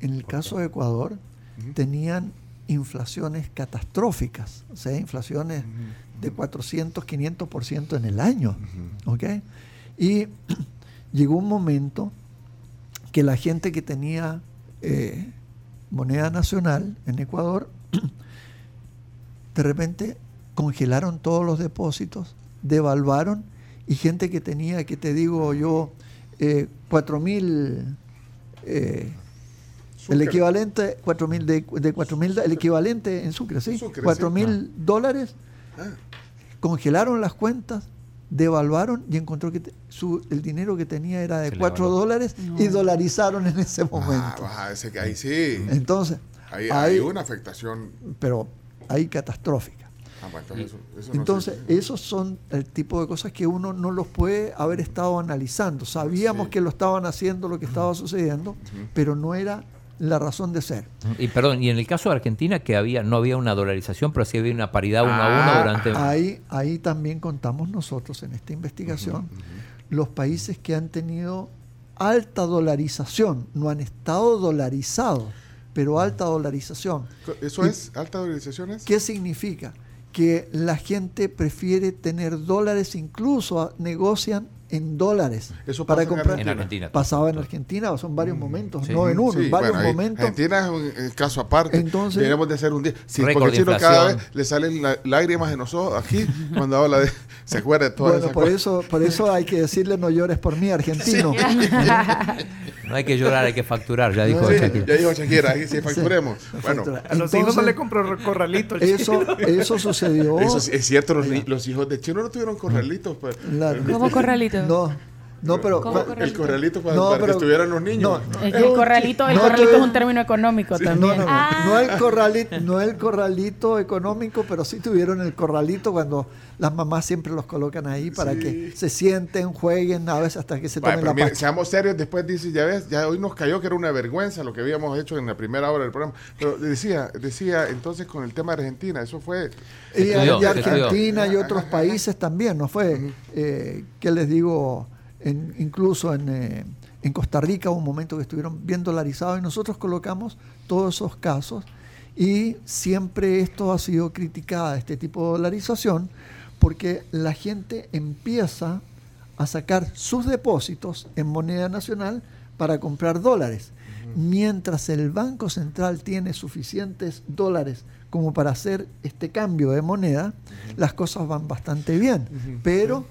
En el caso de Ecuador tenían inflaciones catastróficas, o sea, inflaciones de 400, 500% en el año. ¿ok? Y llegó un momento que la gente que tenía eh, moneda nacional en Ecuador, de repente congelaron todos los depósitos, devaluaron y gente que tenía, que te digo yo, eh, 4 mil, eh, el equivalente, 4 mil de, de 4 mil, el equivalente en Sucre, ¿sí? Sucre, 4 sí. mil dólares, Ah. congelaron las cuentas, devaluaron y encontró que te- su, el dinero que tenía era de Se le 4 evaluó. dólares y dolarizaron en ese Ah, momento. baja, ese que ahí sí. Entonces, Ahí hay- hay una afectación. pero ahí catastrófica. Ah, bueno, entonces eso, eso no Entonces, sé. esos son el tipo de cosas que uno no los puede haber estado analizando. Sabíamos Sí. que lo estaban haciendo, lo que estaba sucediendo, pero no era la razón de ser. Y perdón, y en el caso de Argentina, que había no había una dolarización, pero sí había una paridad uno a Ah, uno durante. Ahí, ahí también contamos nosotros en esta investigación los países que han tenido alta dolarización, no han estado dolarizados, pero alta dolarización. ¿Eso Y- es alta dolarización? es? ¿Qué significa? Que la gente prefiere tener dólares, incluso negocian en dólares Eso para comprar. Argentina. En Argentina. Pasaba en Argentina, son varios momentos, sí. no en uno, Sí, en varios bueno, momentos. Argentina es un eh, caso aparte. Entonces- Deberíamos de hacer un día. Sí, porque chino cada vez le salen la- lágrimas en los ojos aquí cuando habla de. Se acuerda de todas Bueno, esas por cosas. eso, por eso hay que decirle no llores por mí, argentino. No hay que llorar, hay que facturar, ya dijo Sí, Shakira. ya dijo Shakira, ahí sí facturemos. Bueno, Factura. A los hijos no le compró corralito. el Eso, eso sucedió. eso es cierto, los, los hijos de Chino no tuvieron corralitos. pues. La- ¿Cómo corralito? No, no, pero. ¿Cómo pa- El corralito para, No, para que pero- estuvieran los niños. no, el corralito, el No, corralito es un término económico No, también. no, no, Ah. no el corralito, no el corralito económico, pero sí tuvieron el corralito cuando las mamás siempre los colocan ahí para Sí. que se sienten, jueguen, a veces hasta que se tomen pero la mire, seamos serios, después dice, ya ves, ya hoy nos cayó que era una vergüenza lo que habíamos hecho en la primera hora del programa. Pero decía, decía entonces con el tema de Argentina, eso fue Y, estudió, y se estudió. Argentina y otros países también, ¿no fue? Eh, ¿Qué les digo? En- incluso en, eh, en Costa Rica hubo un momento que estuvieron bien dolarizados y nosotros colocamos todos esos casos y siempre esto ha sido criticada, este tipo de dolarización, porque la gente empieza a sacar sus depósitos en moneda nacional para comprar dólares. Mientras el Banco Central tiene suficientes dólares como para hacer este cambio de moneda, las cosas van bastante bien. Pero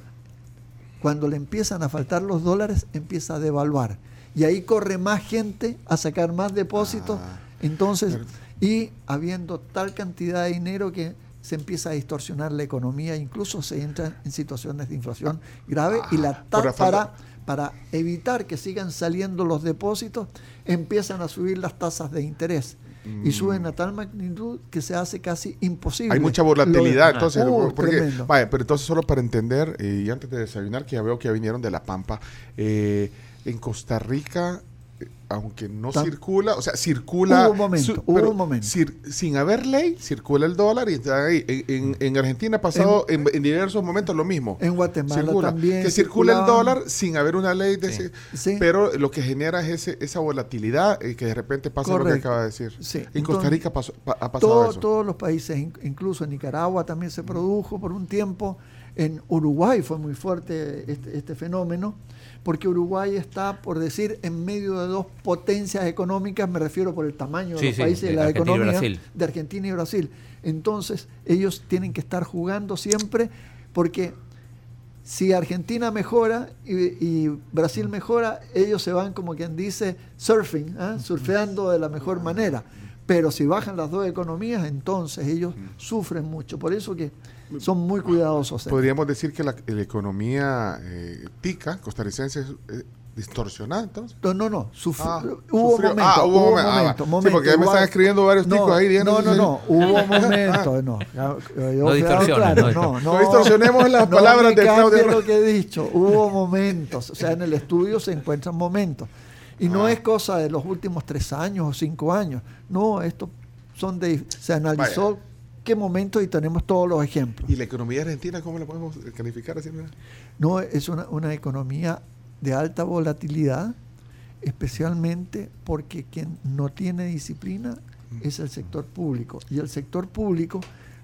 cuando le empiezan a faltar los dólares, empieza a devaluar. Y ahí corre más gente a sacar más depósitos. Ah. Entonces, y habiendo tal cantidad de dinero que se empieza a distorsionar la economía, incluso se entra en situaciones de inflación grave y la Ah, por la ta- para, para evitar que sigan saliendo los depósitos, empiezan a subir las tasas de interés. Y suben a tal magnitud que se hace casi imposible. Mm. Hay mucha volatilidad, entonces, Uh, porque, vaya, pero entonces solo para entender, eh, y antes de desayunar, que ya veo que ya vinieron de La Pampa, eh, en Costa Rica, aunque no circula, o sea, circula... Hubo un momento, hubo pero un momento. cir- sin haber ley, circula el dólar y está ahí. En, en- en Argentina ha pasado en, en diversos momentos lo mismo. En Guatemala Circula. también Que circula el dólar sin haber una ley de Sí. ese- Sí. Pero lo que genera es ese, esa volatilidad eh, que de repente pasa lo que acaba de decir. Sí. En Costa Rica pasó- ha pasado Todo- eso. Todos los países, in- incluso en Nicaragua también se produjo por un tiempo. En Uruguay fue muy fuerte este, este fenómeno, porque Uruguay está, por decir, en medio de dos potencias económicas, me refiero por el tamaño de Sí, los sí, países y de la Argentina economía de Argentina y Brasil. Entonces, ellos tienen que estar jugando siempre, porque si Argentina mejora y, y Brasil mejora, ellos se van como quien dice surfing, ¿ah? surfeando de la mejor manera. Pero si bajan las dos economías, entonces ellos sufren mucho. Por eso que son muy cuidadosos. Podríamos decir que la, la economía eh, tica costarricense es eh, distorsionada, entonces. No, no, no. Ah, hubo sufrió. momento. Ah, hubo hubo momento. Ah, momento, Sí, porque ya me están escribiendo varios ticos ahí, díganos No, no, no. Hubo momento. No, Ya- yo No distorsiones, claro, no no, no, No distorsionemos las no palabras de Claudio lo que he dicho. Hubo momentos. O sea, en el estudio se encuentran momentos. Y Ah. no es cosa de los últimos tres años o cinco años. No, esto son de. Se analizó Vaya. Qué momentos y tenemos todos los ejemplos. ¿Y la economía argentina cómo la podemos calificar así? No, es una, una economía de alta volatilidad, especialmente porque quien no tiene disciplina es el sector público. Y el sector público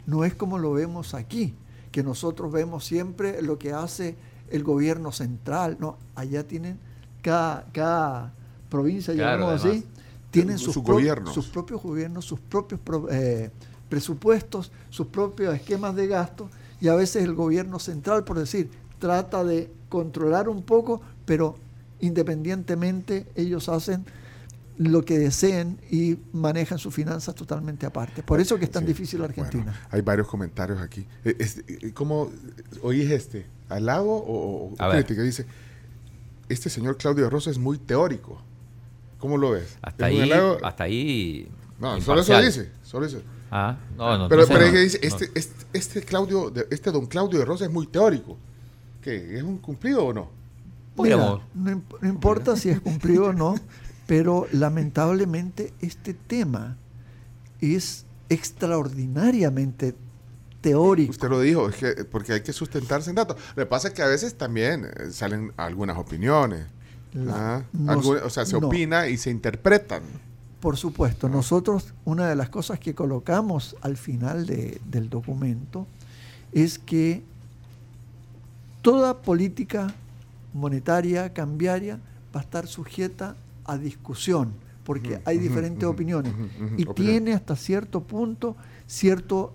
no es como lo vemos aquí, que nosotros vemos siempre lo que hace el gobierno central. No, allá tienen cada, cada provincia, Claro, digamos además. así, tienen Sus sus, pro- gobiernos. sus propios gobiernos, sus propios pro- eh, presupuestos, sus propios esquemas de gasto y a veces el gobierno central, por decir, trata de controlar un poco, pero independientemente ellos hacen lo que deseen y manejan sus finanzas totalmente aparte. Por eso que es tan Sí, difícil la Argentina. bueno, hay varios comentarios aquí. Eh, eh, ¿Cómo oís este? ¿Halago o, o crítica? Dice, este señor Claudio Rosa es muy teórico. ¿Cómo lo ves? Hasta ¿Es un ahí, halago? hasta ahí. No, solo eso dice. Solo eso. Ah, no, no. pero no sé, pero no, es que dice, no. este, este, este Claudio, este don Claudio de Rosa es muy teórico. ¿Qué? ¿Es un cumplido o no? Mira, no, imp- no importa si es cumplido o no, pero lamentablemente este tema es extraordinariamente teórico. Usted lo dijo, es que, porque hay que sustentarse en datos. Lo que pasa es que a veces también eh, salen algunas opiniones. La- Ah, nos- o sea, se no. opina y se interpretan. Por supuesto, nosotros una de las cosas que colocamos al final de- del documento es que toda política monetaria, cambiaria, va a estar sujeta a discusión, porque hay diferentes opiniones. Y tiene hasta cierto punto cierto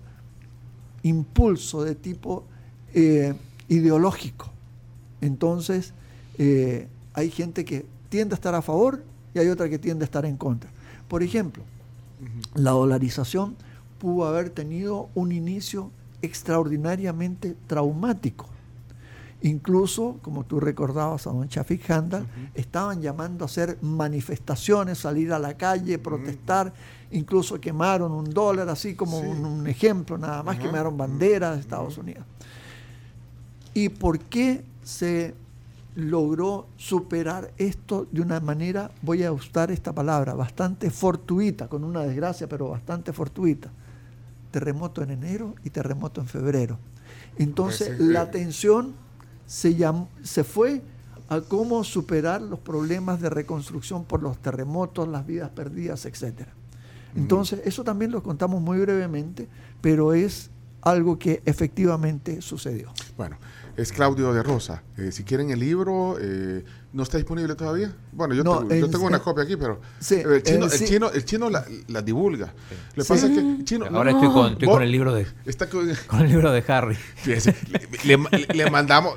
impulso de tipo eh, ideológico. Entonces, eh, hay gente que tiende a estar a favor y hay otra que tiende a estar en contra. Por ejemplo, la dolarización pudo haber tenido un inicio extraordinariamente traumático. Incluso, como tú recordabas a don Chafik Handal, estaban llamando a hacer manifestaciones, salir a la calle, protestar, incluso quemaron un dólar, así como Sí. un, un ejemplo, nada más quemaron banderas de Estados Unidos. ¿Y por qué se logró superar esto de una manera, voy a usar esta palabra, bastante fortuita, con una desgracia, pero bastante fortuita? Terremoto en enero y terremoto en febrero. Entonces, Parece que- la tensión se, llam- se fue a cómo superar los problemas de reconstrucción por los terremotos, las vidas perdidas, etcétera. Entonces, eso también lo contamos muy brevemente, pero es algo que efectivamente sucedió. Bueno, es Claudio de Rosa. Eh, si quieren el libro, eh, ¿no está disponible todavía? Bueno, yo, No, tengo, yo una el- copia aquí, pero Sí, eh, el chino, el sí. chino, el chino la, la divulga. Lo que Sí. pasa es que el chino... Ahora estoy, con, estoy Vos- con el libro de Está con- con el libro de Harry. Fíjese, le, le- le mandamos,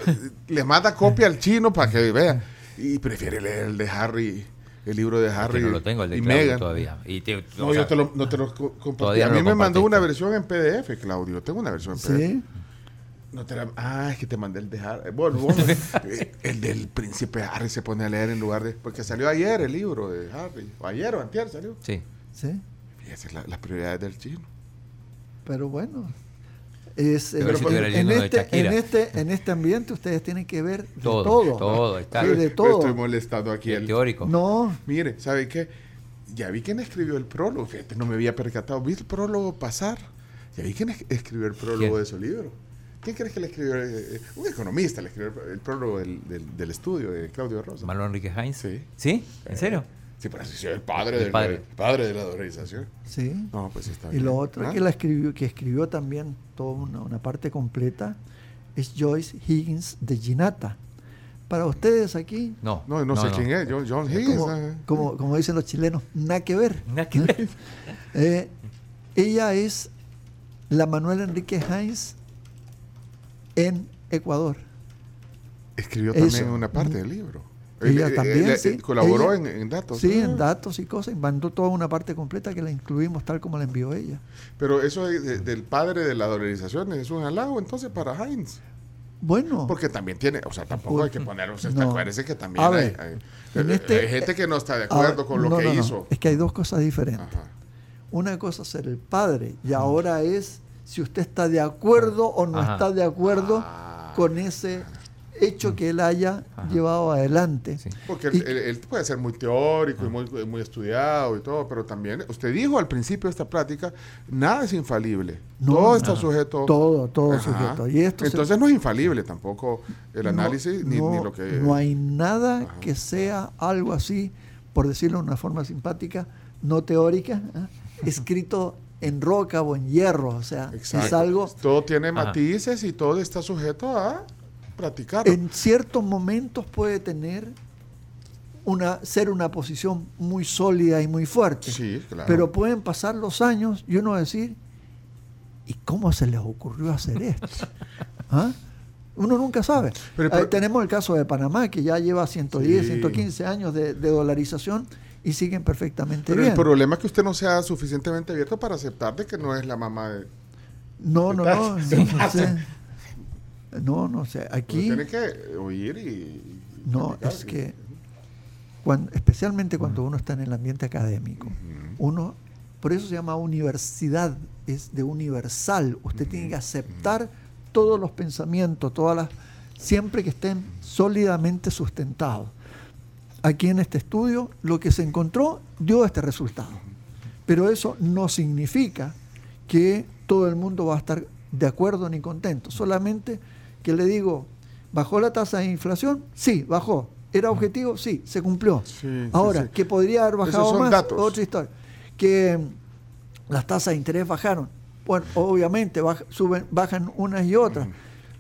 le manda copia al chino para que vea. Y prefiere leer el de Harry, el libro de Que Harry. no lo tengo el de y Claudio Meghan. todavía. Y te- No, o sea, yo te lo, no te lo compartí. A no mí lo me mandó una versión en PDF, Claudio. Tengo una versión en PDF. ¿Sí? No te la- ah, es que te mandé el de Harry. Bueno, vos- eh, el del príncipe Harry se pone a leer en lugar de. Porque salió ayer el libro de Harry. O ayer o antier salió. Sí. ¿Sí? Fíjese la- las prioridades del chino. Pero bueno, es, Pero en- si estuviera en, este, en, este, en este ambiente ustedes tienen que ver de Todo, todo. todo, está. Sí, de todo. Estoy molestando aquí. El El, teórico. No, Mire, ¿sabe qué? Ya vi quién escribió el prólogo. Fíjate, no me había percatado. Vi el prólogo pasar. Ya vi quién es- escribió el prólogo ¿Quién? de su libro. ¿Quién crees que le escribió? Eh, eh, un economista le escribió el, el prólogo del, del- del estudio de Claudio Rosa. Manuel Enrique Heinz. Sí. ¿Sí? ¿En serio? Sí, pero así el padre, El del, padre. el padre de la dolarización. sí. No, pues está Y bien. lo otro ¿Ah? que la escribió, que escribió también toda una, una parte completa, es Joyce Higgins de Ginata. Para ustedes aquí, No. No, no, sé quién es. John, John Higgins. como, ah. como, como dicen los chilenos, nada que ver. Nada que ver. Eh, ella es la Manuel Enrique Heinz en Ecuador. Escribió Eso. también una parte del libro. Ella Él- él- también, él- sí. él colaboró Ella- en, en datos. Sí, Ah. en datos y cosas, y mandó toda una parte completa que la incluimos tal como la envió ella. Pero eso de- de- del padre de la dolarización es un halago entonces para Heinz. Bueno, Porque también tiene, o sea, tampoco hay que poner, o sea, No. acuérdense que también hay, eh, este- hay gente que no está de acuerdo con lo no, que no, hizo. Es que hay dos cosas diferentes. Ajá. Una cosa es ser el padre y ahora es si usted está de acuerdo o no Ajá. está de acuerdo Ah. con ese hecho que él haya Ajá. llevado adelante. Sí. Porque él, Y- él- él puede ser muy teórico y muy, muy estudiado y todo, pero también, usted dijo al principio de esta plática, nada es infalible. No, todo está sujeto. Todo, todo Ajá. sujeto. Y esto se- Entonces no es infalible tampoco el no- análisis ni, no, ni lo que... no hay nada Ajá. que sea algo así, por decirlo de una forma simpática, no teórica, ¿ah? escrito en roca o en hierro. O sea, Exacto. es algo Todo tiene Ajá. matices y todo está sujeto a practicarlo. en ciertos momentos puede tener una ser una posición muy sólida y muy fuerte. Sí, claro. Pero pueden pasar los años y uno decir, ¿y cómo se les ocurrió hacer esto? ¿Ah? Uno nunca sabe. Pero- Ahí tenemos el caso de Panamá, que ya lleva 110, Sí. 115 años de, de dolarización y siguen perfectamente Pero bien. el problema es que usted no sea suficientemente abierto para aceptar de que no es la mamá de... No, no, no. Sí. no sé. No, no sé. Aquí tiene que oír y... no, es que cuando, especialmente cuando uno está en el ambiente académico, uno, por eso se llama universidad, es de universal. Usted tiene que aceptar todos los pensamientos, todas las, siempre que estén sólidamente sustentados. Aquí en este estudio, lo que se encontró dio este resultado. Pero eso no significa que todo el mundo va a estar de acuerdo ni contento. Solamente que le digo, ¿bajó la tasa de inflación? Sí, bajó. ¿Era objetivo? Sí, se cumplió. Sí, Ahora, sí. que podría haber bajado son más, datos. otra historia. Que mm, las tasas de interés bajaron. Bueno, obviamente baj- suben, bajan unas y otras.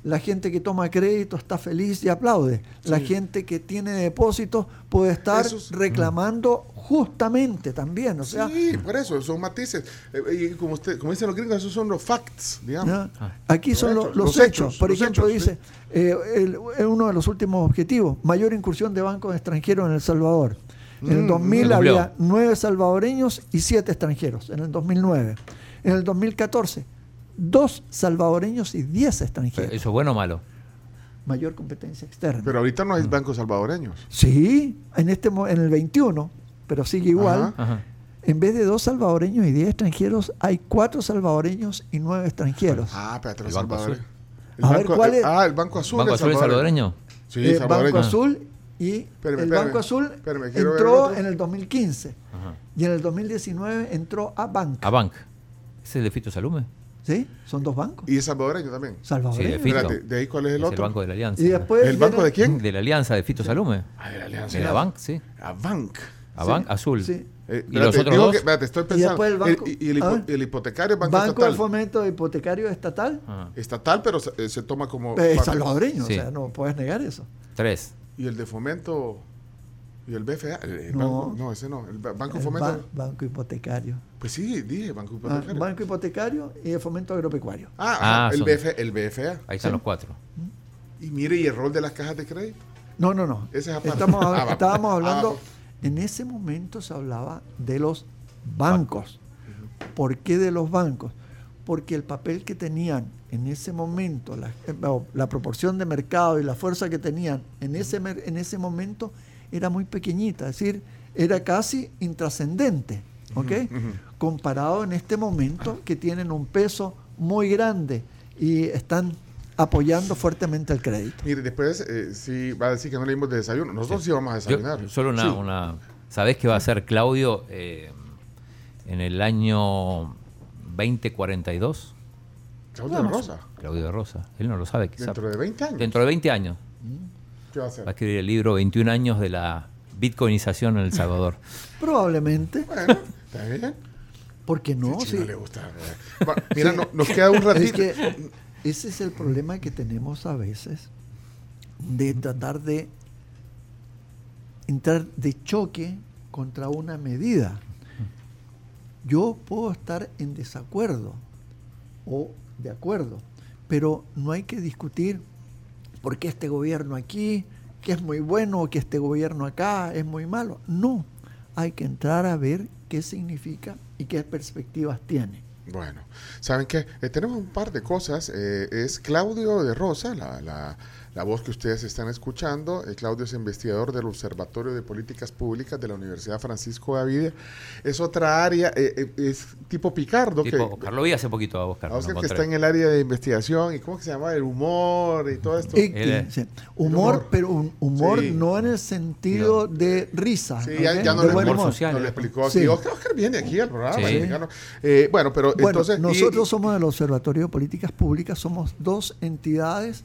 La gente que toma crédito está feliz y aplaude. La gente que tiene depósitos puede estar es- reclamando justamente también. O sea, sí, por eso, son matices. Eh, y como, usted, como dicen los gringos, esos son los facts, digamos. ¿ya? aquí son Los lo- hechos, los, los hechos. hechos, Por los ejemplo, hechos, dice, eh, el- es uno de los últimos objetivos, mayor incursión de bancos extranjeros en El Salvador. En el Mm, 2000 se cumplió. había nueve salvadoreños y siete extranjeros, en el 2009. En el 2014, dos salvadoreños y diez extranjeros. ¿Eso es bueno o malo? Mayor competencia externa. Pero ahorita no hay bancos salvadoreños. sí, en, este, en el 21, pero sigue igual. Ajá. Ajá. En vez de dos salvadoreños y diez extranjeros, hay cuatro salvadoreños y nueve extranjeros. Ah, espérate, los El Banco salvadoreños. A ver, ¿cuál es? Ah, el Banco Azul. ¿Banco el Azul es salvadoreño? Sí, Eh, salvadoreño. Banco Azul y Espérame, el espérame. Banco Azul Espérame, el entró en el 2015 Ajá. y en el 2019 entró a Bank. A Bank. ¿Ese es de Fito Salume? ¿Sí? Son dos bancos. Y es salvadoreño también. Salvadoreños. Sí, de ¿de ahí cuál es el Es otro? el Banco de la Alianza. y después ¿El banco de quién? De la Alianza de Fito Salume. Ah, de la Alianza. De la Bank, sí. A Bank. A Bank Azul. Sí. Eh, ¿Y los espérate, otros dos? que- espérate, estoy Y pensando. después el banco- y, y el, hipo- el hipotecario, Banco, Banco de. Fomento Hipotecario Estatal. Ajá. Estatal, pero se, eh, se toma como. eh, salvadoreño, Sí. o sea, no puedes negar eso. Tres. Y el de fomento. Y el BFA. el- el No. banco- no, ese no. El ba- Banco El Fomento. ba- banco Hipotecario. Pues sí, dije, Banco Ah, Hipotecario. banco Hipotecario y el Fomento Agropecuario. Ah, Ah, el, son- BF, el BFA. Ahí están Sí. los cuatro. Y mire, y el rol de las cajas de crédito. No, no, no. Ese es aparte. Estamos, Ah, estábamos hablando, Ah, vamos. en ese momento se hablaba de los bancos. ¿Por qué de los bancos? Porque el papel que tenían en ese momento, la, eh, la proporción de mercado y la fuerza que tenían en ese, en ese momento era muy pequeñita, es decir, era casi intrascendente, ¿ok? Comparado en este momento que tienen un peso muy grande y están apoyando fuertemente el crédito. Mire, después eh, sí va a decir que no le dimos de desayuno. Nosotros sí, vamos a Yo- desayunar. solo una, Sí. una. ¿Sabés qué va a hacer Claudio eh, en el año 2042? Claudio de Rosa. Claudio de Rosa. Él no lo sabe, quizá. Dentro de 20 años. Dentro de 20 años. ¿Qué va a hacer? Va a escribir el libro 21 años de la bitcoinización en El Salvador. Probablemente, Bueno, está bien. porque no, Sí, sí. no le gusta. eh. Va, Mira, no- nos queda un ratito. Es que ese es el problema que tenemos a veces de tratar de entrar de choque contra una medida. Yo puedo estar en desacuerdo o de acuerdo, pero no hay que discutir por qué este gobierno aquí, que es muy bueno, o que este gobierno acá es muy malo. No, hay que entrar a ver qué significa y qué perspectivas tiene. Bueno, ¿saben qué? Eh, tenemos un par de cosas. eh, es Claudio de Rosa, la, la- la voz que ustedes están escuchando. Eh, Claudio es investigador del Observatorio de Políticas Públicas de la Universidad Francisco Gavidia. Es otra área, eh, eh, es tipo Picardo. tipo, que, Carlo vi hace poquito a Oscar. a me lo Oscar que está en el área de investigación y cómo que se llama el humor y todo esto. Y- sí. humor, humor. pero un humor Sí. no en el sentido de risa. Sí, ya, ya no de le buen explicó, humor. social, no le ¿eh? explicó. Sí. Oscar, Oscar viene aquí al programa. Eh, bueno, pero Bueno, entonces... y- nosotros somos del Observatorio de Políticas Públicas, somos dos entidades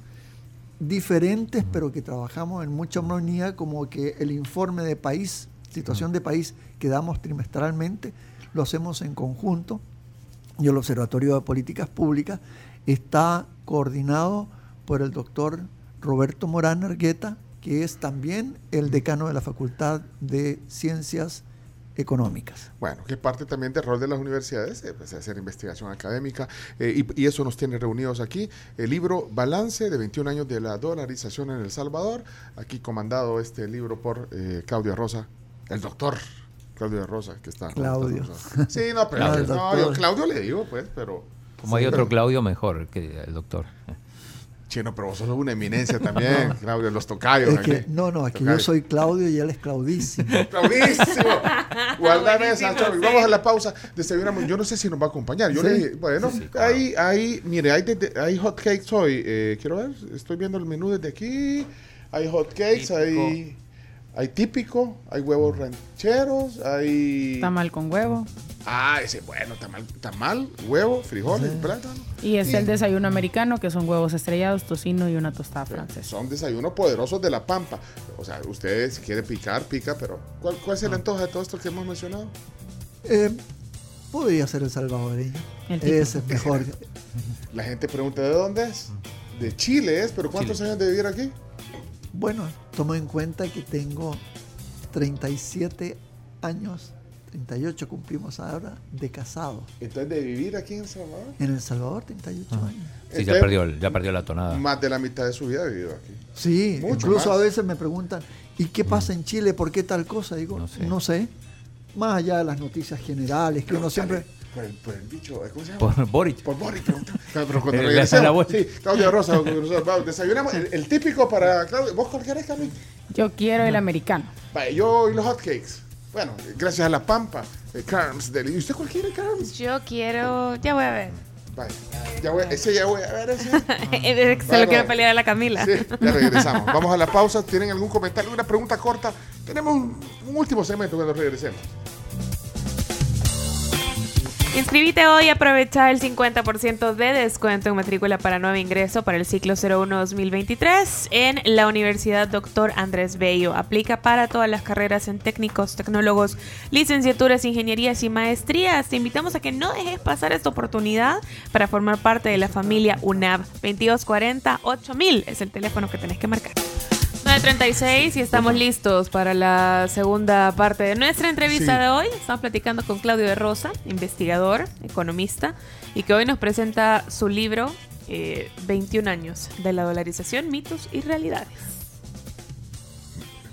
diferentes, pero que trabajamos en mucha armonía, como que el informe de país, situación de país que damos trimestralmente, lo hacemos en conjunto. Y el Observatorio de Políticas Públicas está coordinado por el doctor Roberto Morán Argueta, que es también el decano de la Facultad de Ciencias Económicas. Bueno, que parte también del rol de las universidades, eh, pues, hacer investigación académica, eh, y, y eso nos tiene reunidos aquí. El libro Balance de 21 años de la dolarización en El Salvador, aquí comandado este libro por eh, Claudio Rosa, el doctor Claudio de Rosa, que está. Claudio. Sí, no, pero Claudio. no, yo Claudio le digo, pues, pero. Como hay otro Claudio mejor que el doctor. Chino, pero vos sos una eminencia también, Claudio, los tocayos. Es que, aquí. no, no, aquí yo soy Claudio y él es Claudísimo. Claudísimo. Guardame esa, Chavi. Vamos a la pausa. Desayunamos. Yo no sé si nos va a acompañar. Yo Sí. le dije, bueno, Sí, sí, claro. ahí, ahí, mire, hay, desde- hay hot cakes hoy. Eh, quiero ver, estoy viendo el menú desde aquí. Hay hot cakes, hay, hay típico, hay huevos rancheros, hay. Tamal con huevo. Ah, ese bueno, tamal, tamal, huevo, frijoles, plátano. Y es el desayuno americano, que son huevos estrellados, tocino y una tostada francesa. Son desayunos poderosos de la pampa. O sea, ustedes si quieren picar, pica, pero ¿cuál, cuál es Ah. el antojo de todo esto que hemos mencionado? Eh, podría ser el salvadoreño. El. Ese es mejor. La gente pregunta de dónde es. de Chile es, pero ¿cuántos Chile. años de vivir aquí? Bueno, tomo en cuenta que tengo 37 años, 38 cumplimos ahora, de casado. Entonces, de vivir aquí en El Salvador. En El Salvador, 38 Ah. años. Sí, ya Entonces, perdió, ya perdió la tonada. Más de la mitad de su vida ha vivido aquí. Sí, Mucho incluso más. a veces me preguntan, ¿y qué pasa en Chile? ¿Por qué tal cosa? Digo, No no sé. Más allá de las noticias generales, que uno siempre... Por el, por el bicho, ¿cómo se llama? Por Boric. Por Boric, pregunta. Pero cuando le regresemos, hace la vuelta. sí, Claudia Rosa, desayunamos. El, el típico para Claudia. ¿Vos cuál querés? Yo quiero el americano. Vaya, yo y los hotcakes. Bueno, gracias a la Pampa. Eh, Carms, deli- ¿y usted cuál quiere, Carms? Yo quiero. Ya voy a ver. Vaya, ya voy, ese ya voy a ver ese. Se Bueno. lo quiero pelear a la Camila. Sí, ya regresamos. Vamos a la pausa. ¿Tienen algún comentario, una pregunta corta? Tenemos un, un último segmento cuando regresemos. Inscribite hoy y aprovecha el 50% de descuento en matrícula para nuevo ingreso para el ciclo 01-2023 en la Universidad Dr. Andrés Bello. Aplica para todas las carreras en técnicos, tecnólogos, licenciaturas, ingenierías y maestrías. Te invitamos a que no dejes pasar esta oportunidad para formar parte de la familia UNAV. 2240-8000 es el teléfono que tenés que marcar. 9.36 y estamos listos para la segunda parte de nuestra entrevista Sí. de hoy. Estamos platicando con Claudio de Rosa, investigador, economista, y que hoy nos presenta su libro eh, 21 años de la dolarización, mitos y realidades.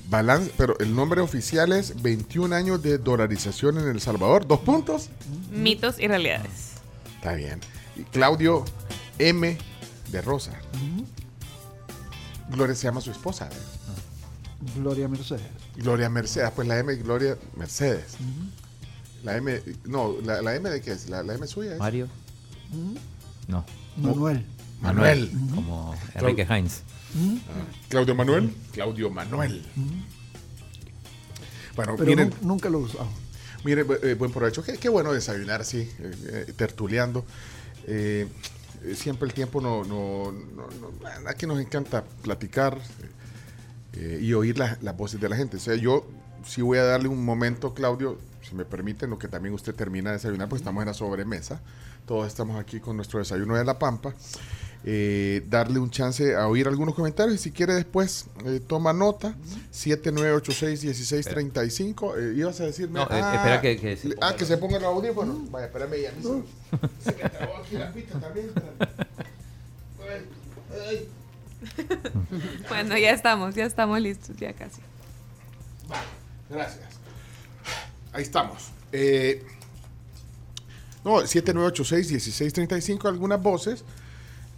Balance, pero el nombre oficial es 21 años de dolarización en El Salvador. ¿Dos puntos? Mitos y realidades. Está bien. Y Claudio M. de Rosa. Gloria se llama su esposa. ¿eh? Gloria Mercedes. Gloria Mercedes. Pues la M, Gloria Mercedes. La M, no, la, la M de qué es? La, la M suya es. Mario. No. Manuel. Manuel. Como Enrique Heinz. Claudio Manuel. Claudio Manuel. Bueno, Pero miren, nun- nunca lo he usado. Mire, eh, buen provecho. Qué, qué bueno desayunar así, eh, eh, tertuleando. Eh, eh, siempre el tiempo no, no, no, no- aquí nos encanta platicar eh, y oír las, las voces de la gente. O sea, yo sí voy a darle un momento, Claudio, si me permiten, lo que también usted termina de desayunar, pues estamos en la sobremesa. Todos estamos aquí con nuestro desayuno de la Pampa. Eh, darle un chance a oír algunos comentarios y si quiere después eh, toma nota 7986-1635 eh, ibas a decirme No, eh, espera que- que se ponga ah que se ponga el audífono vaya espérame ya mí se- se me trabó aquí la pista también espérame. Ay, ay. Bueno, ya estamos, ya estamos listos, ya casi. Vale, gracias. Ahí estamos. Eh, no, 7986-1635, algunas voces.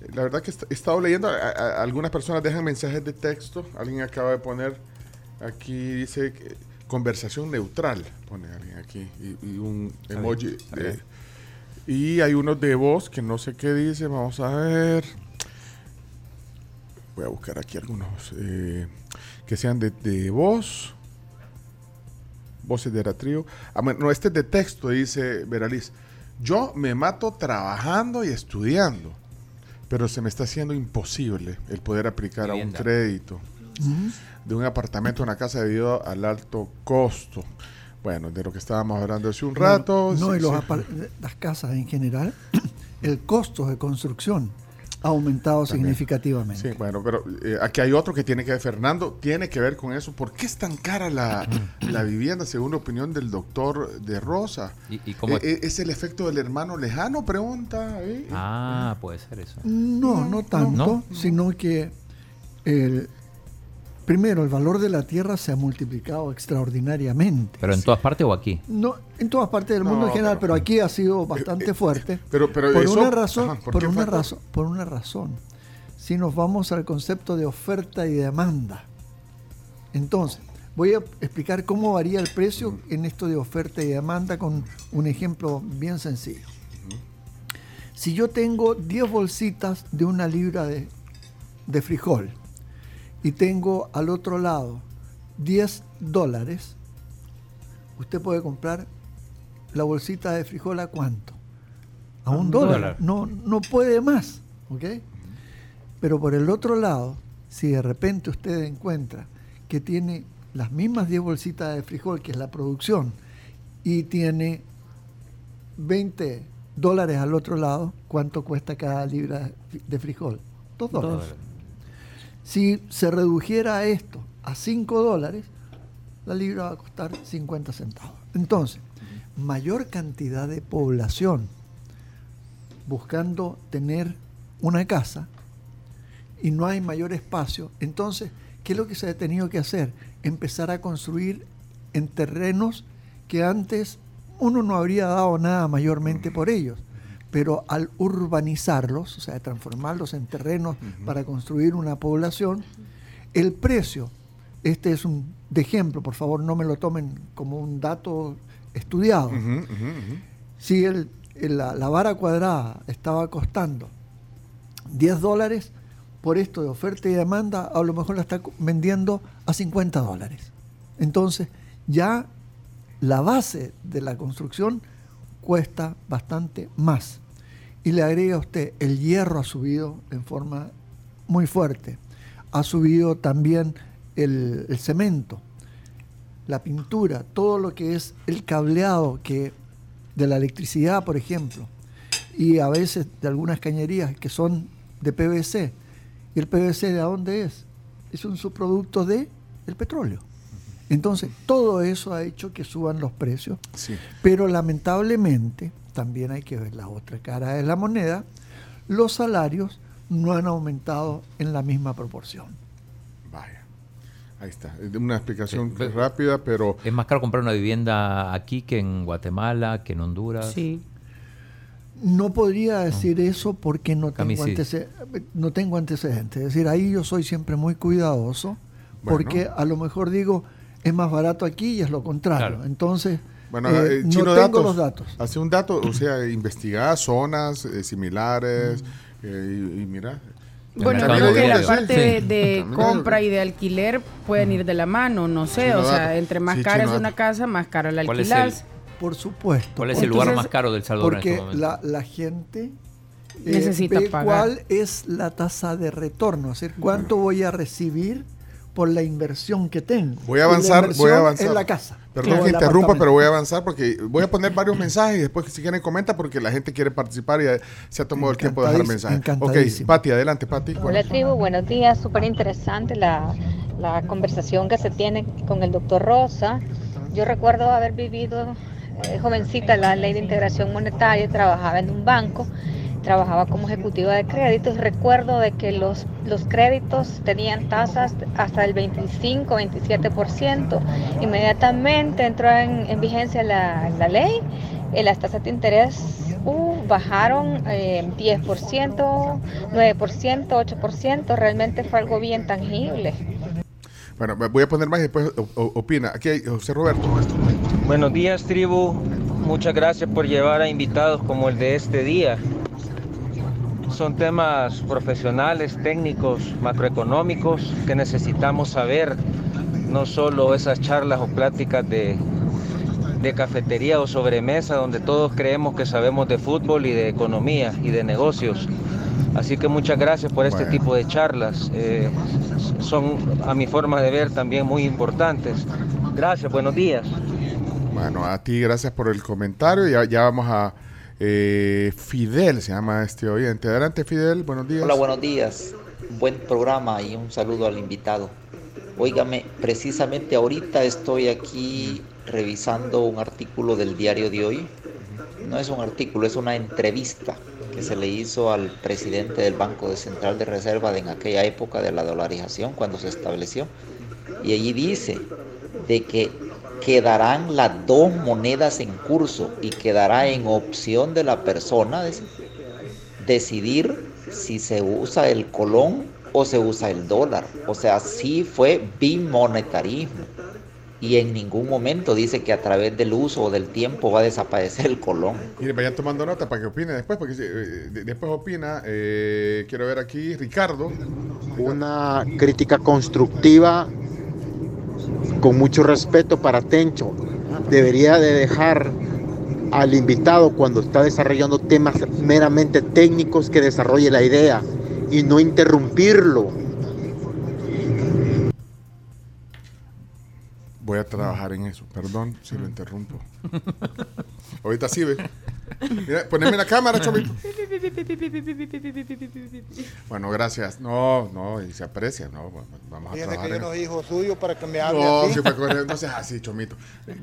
Eh, La verdad que he estado leyendo, a- a- algunas personas dejan mensajes de texto. Alguien acaba de poner aquí, dice conversación neutral, pone alguien aquí, y, y un emoji. de- bien. y hay unos de voz que no sé qué dice, vamos a ver. Voy a buscar aquí algunos eh, que sean de, de voz. Voces de Eratrío. Ah, bueno, no, este es de texto, dice Veraliz. Yo me mato trabajando y estudiando, pero se me está haciendo imposible el poder aplicar a un crédito de un apartamento o una casa debido al alto costo. Bueno, de lo que estábamos hablando hace un rato. No, sí, y los sí. las casas en general, el costo de construcción ha aumentado También. significativamente. Sí, bueno, pero eh, aquí hay otro que tiene que ver, Fernando, tiene que ver con eso. ¿Por qué es tan cara la, la vivienda, según la opinión del doctor de Rosa? ¿Y, y cómo? Eh, eh, ¿Es el efecto del hermano lejano? Pregunta. Ah, puede ser eso. No, no tanto, sino que el, primero el valor de la tierra se ha multiplicado extraordinariamente. ¿Pero en todas partes o aquí? No, en todas partes del mundo No, en general, pero- pero, aquí ha sido bastante fuerte. pero- pero por eso- una razón, ajá, ¿por por, una razón, por una razón. Si nos vamos al concepto de oferta y demanda, entonces voy a explicar cómo varía el precio en esto de oferta y demanda con un ejemplo bien sencillo. Si yo tengo 10 bolsitas de una libra de, de frijol y tengo al otro lado 10 dólares, usted puede comprar la bolsita de frijol a cuánto? A un, un dólar. dólar. No, no puede más. ¿ok? Pero por el otro lado, si de repente usted encuentra que tiene las mismas 10 bolsitas de frijol, que es la producción, y tiene 20 dólares al otro lado, ¿cuánto cuesta cada libra de frijol? 2 dólares. Si se redujera esto a 5 dólares, la libra va a costar 50 centavos. Entonces, mayor cantidad de población buscando tener una casa y no hay mayor espacio, entonces, ¿qué es lo que se ha tenido que hacer? Empezar a construir en terrenos que antes uno no habría dado nada mayormente por ellos. Pero al urbanizarlos, o sea, transformarlos en terrenos para construir una población, el precio, este es un de ejemplo, por favor no me lo tomen como un dato estudiado. Si el- el- la, la vara cuadrada estaba costando 10 dólares, por esto de oferta y demanda, a lo mejor la está vendiendo a 50 dólares. Entonces, ya la base de la construcción cuesta bastante más. Y le agrega a usted, el hierro ha subido en forma muy fuerte. Ha subido también el, el cemento, la pintura, todo lo que es el cableado que de la electricidad, por ejemplo, y a veces de algunas cañerías que son de PVC. ¿Y el PVC de dónde es? Es un subproducto de el petróleo. Entonces, todo eso ha hecho que suban los precios, Sí. pero lamentablemente, también hay que ver la otra cara de la moneda, los salarios no han aumentado en la misma proporción. Vaya. Ahí está. Es Una explicación Sí, pero- rápida, pero Es más caro comprar una vivienda aquí que en Guatemala, que en Honduras. Sí. No podría decir eso porque no tengo, no tengo antecedentes. Es decir, ahí yo soy siempre muy cuidadoso Bueno. porque a lo mejor digo, es más barato aquí y es lo contrario. Claro. Entonces, bueno, eh, eh, no Chino tengo datos, los datos. Hace un dato, o sea, investigar zonas eh, similares eh, y, y mira. Bueno, creo que la parte de, Sí. de También compra y de alquiler pueden ir de la mano, no sé, Chino o sea, dato. entre más Sí, cara es una dato. casa, más caro el ¿Cuál es alquilar. el- Por supuesto. ¿Cuál es el lugar Entonces, más caro del Salvador en Porque este momento? la, la gente eh, Necesita ve pagar. cuál es la tasa de retorno, es decir, cuánto voy a recibir por la inversión que tengo. Voy a avanzar, voy a avanzar. En la casa. Perdón que interrumpa, pero voy a avanzar porque voy a poner varios mensajes y después si quieren comenta porque la gente quiere participar y eh, se ha tomado el tiempo de dejar mensajes. Ok. Pati, adelante, Pati. Hola tribu, buenos días. Súper interesante la, la conversación que se tiene con el doctor Rosa. Yo recuerdo haber vivido eh, jovencita la ley de integración monetaria, trabajaba en un banco, trabajaba como ejecutiva de créditos. Recuerdo de que los, los créditos tenían tasas hasta el 25, 27%. Inmediatamente entró en, en vigencia la, la ley, eh, las tasas de interés uh, bajaron eh, 10%, 9%, 8%. Realmente fue algo bien tangible. Bueno, me voy a poner más y después opina. Aquí hay José Roberto. Buenos días, tribu. Muchas gracias por llevar a invitados como el de este día. Son temas profesionales, técnicos, macroeconómicos que necesitamos saber, no solo esas charlas o pláticas de, de cafetería o sobremesa donde todos creemos que sabemos de fútbol y de economía y de negocios. Así que muchas gracias por este Bueno. tipo de charlas. Eh, son, a mi forma de ver, también muy importantes. Gracias, buenos días. Bueno, a ti gracias por el comentario. Ya, ya vamos a eh, Fidel, se llama este oyente. Adelante, Fidel, buenos días. Hola, buenos días. Buen programa y un saludo al invitado. Óigame, precisamente ahorita estoy aquí revisando un artículo del diario de hoy. No es un artículo, es una entrevista que se le hizo al presidente del Banco Central de Reserva de en aquella época de la dolarización, cuando se estableció. Y allí dice de que quedarán las dos monedas en curso y quedará en opción de la persona decidir si se usa el colón o se usa el dólar. O sea, sí fue bimonetarismo. Y en ningún momento dice que a través del uso o del tiempo va a desaparecer el colón. Mire, vayan tomando nota para que opine después, porque eh, de- después opina. eh, quiero ver aquí, Ricardo. una crítica constructiva con mucho respeto para Tencho. Debería de dejar al invitado cuando está desarrollando temas meramente técnicos que desarrolle la idea y no interrumpirlo. Voy a trabajar en eso. Perdón si lo interrumpo. Ahorita sí, ve. Mira, poneme la cámara, Chomito. Bueno, gracias. No, no, y se aprecia, no, vamos a Fíjese trabajar. que yo no hijo suyo para que me hable No, así. sí, fue correcto. no seas así, chomito.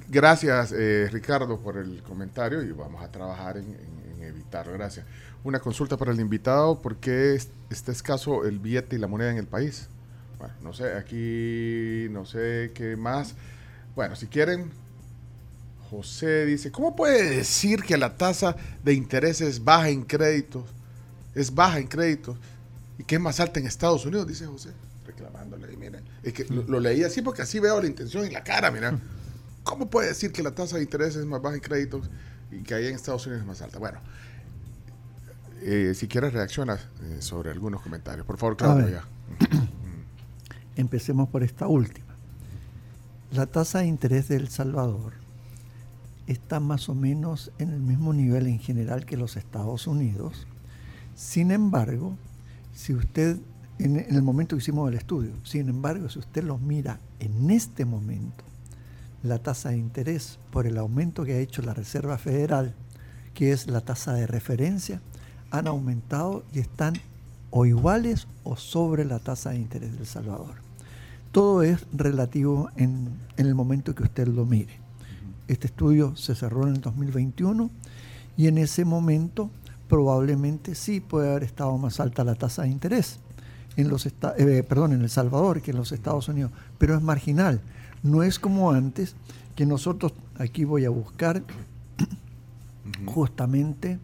Gracias, eh, Ricardo, por el comentario y vamos a trabajar en, en- en evitarlo. Gracias. Una consulta para el invitado: ¿por qué es- está escaso el billete y la moneda en el país? Bueno, no sé, aquí no sé qué más. Bueno, si quieren, José dice: ¿Cómo puede decir que la tasa de interés es baja en créditos? Es baja en créditos y que es más alta en Estados Unidos, dice José, reclamándole. Y miren, es que lo, lo leí así porque así veo la intención en la cara, mira. ¿Cómo puede decir que la tasa de interés es más baja en créditos y que ahí en Estados Unidos es más alta? Bueno, eh, si quieres reaccionar eh, sobre algunos comentarios. Por favor, Claudio, ya. Empecemos por esta última. La tasa de interés de El Salvador está más o menos en el mismo nivel en general que los Estados Unidos. Sin embargo, si usted, en, el momento que hicimos el estudio, sin embargo, si usted lo mira en este momento, la tasa de interés por el aumento que ha hecho la Reserva Federal, que es la tasa de referencia, han aumentado y están o iguales o sobre la tasa de interés del Salvador. Todo es relativo en, en el momento que usted lo mire. Este estudio se cerró en el 2021 y en ese momento probablemente sí puede haber estado más alta la tasa de interés en los eh, perdón, en El Salvador que en los Estados Unidos, pero es marginal. No es como antes que nosotros aquí voy a buscar justamente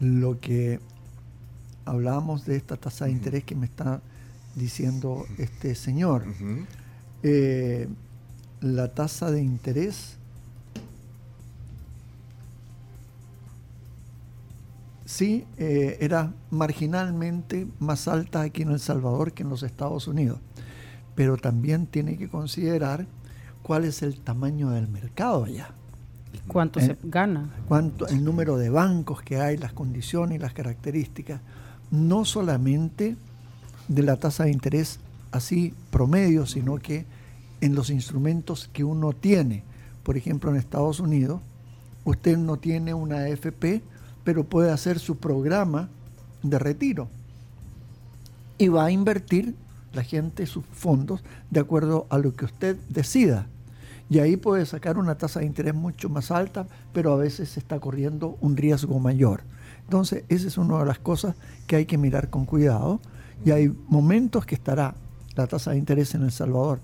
lo que hablábamos de esta tasa de interés que me está diciendo este señor. Eh, la tasa de interés sí eh, era marginalmente más alta aquí en El Salvador que en los Estados Unidos, pero también tiene que considerar cuál es el tamaño del mercado allá. ¿Cuánto Eh, se gana? cuánto el número de bancos que hay, las condiciones y las características, no solamente de la tasa de interés así promedio, sino que en los instrumentos que uno tiene. Por ejemplo, en Estados Unidos, usted no tiene una AFP, pero puede hacer su programa de retiro y va a invertir la gente sus fondos de acuerdo a lo que usted decida. Y ahí puede sacar una tasa de interés mucho más alta, pero a veces se está corriendo un riesgo mayor. Entonces, esa es una de las cosas que hay que mirar con cuidado. Y hay momentos que estará la tasa de interés en El Salvador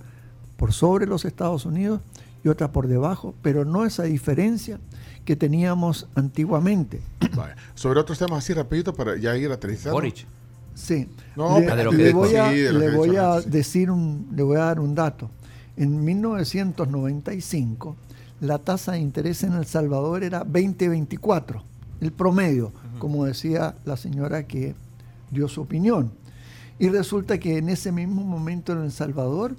por sobre los Estados Unidos y otra por debajo, pero no esa diferencia que teníamos antiguamente. Sobre otros temas así rapidito para ya ir aterrizando. Boric. Sí. No, le, de lo que le dijo. voy a, Sí, de lo le que voy a sí. decir un, le voy a dar un dato. En 1995 la tasa de interés en El Salvador era 20-24, el promedio, como decía la señora que dio su opinión. Y resulta que en ese mismo momento en El Salvador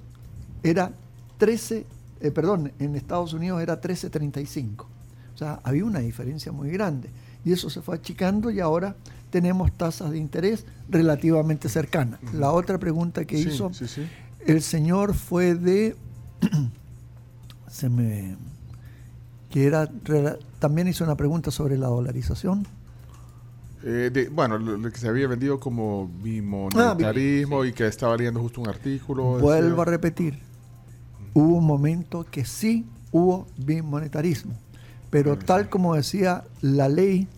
era 13, eh, perdón, en Estados Unidos era 13.35. O sea, había una diferencia muy grande. Y eso se fue achicando y ahora tenemos tasas de interés relativamente cercanas. La otra pregunta que Sí, hizo sí, sí. el señor fue de... se me... que era... También hizo una pregunta sobre la dolarización. Eh, de- bueno, lo, lo que se había vendido como bimonetarismo y que estaba leyendo justo un artículo. Vuelvo a repetir, hubo un momento que sí hubo bimonetarismo, pero tal como decía la ley,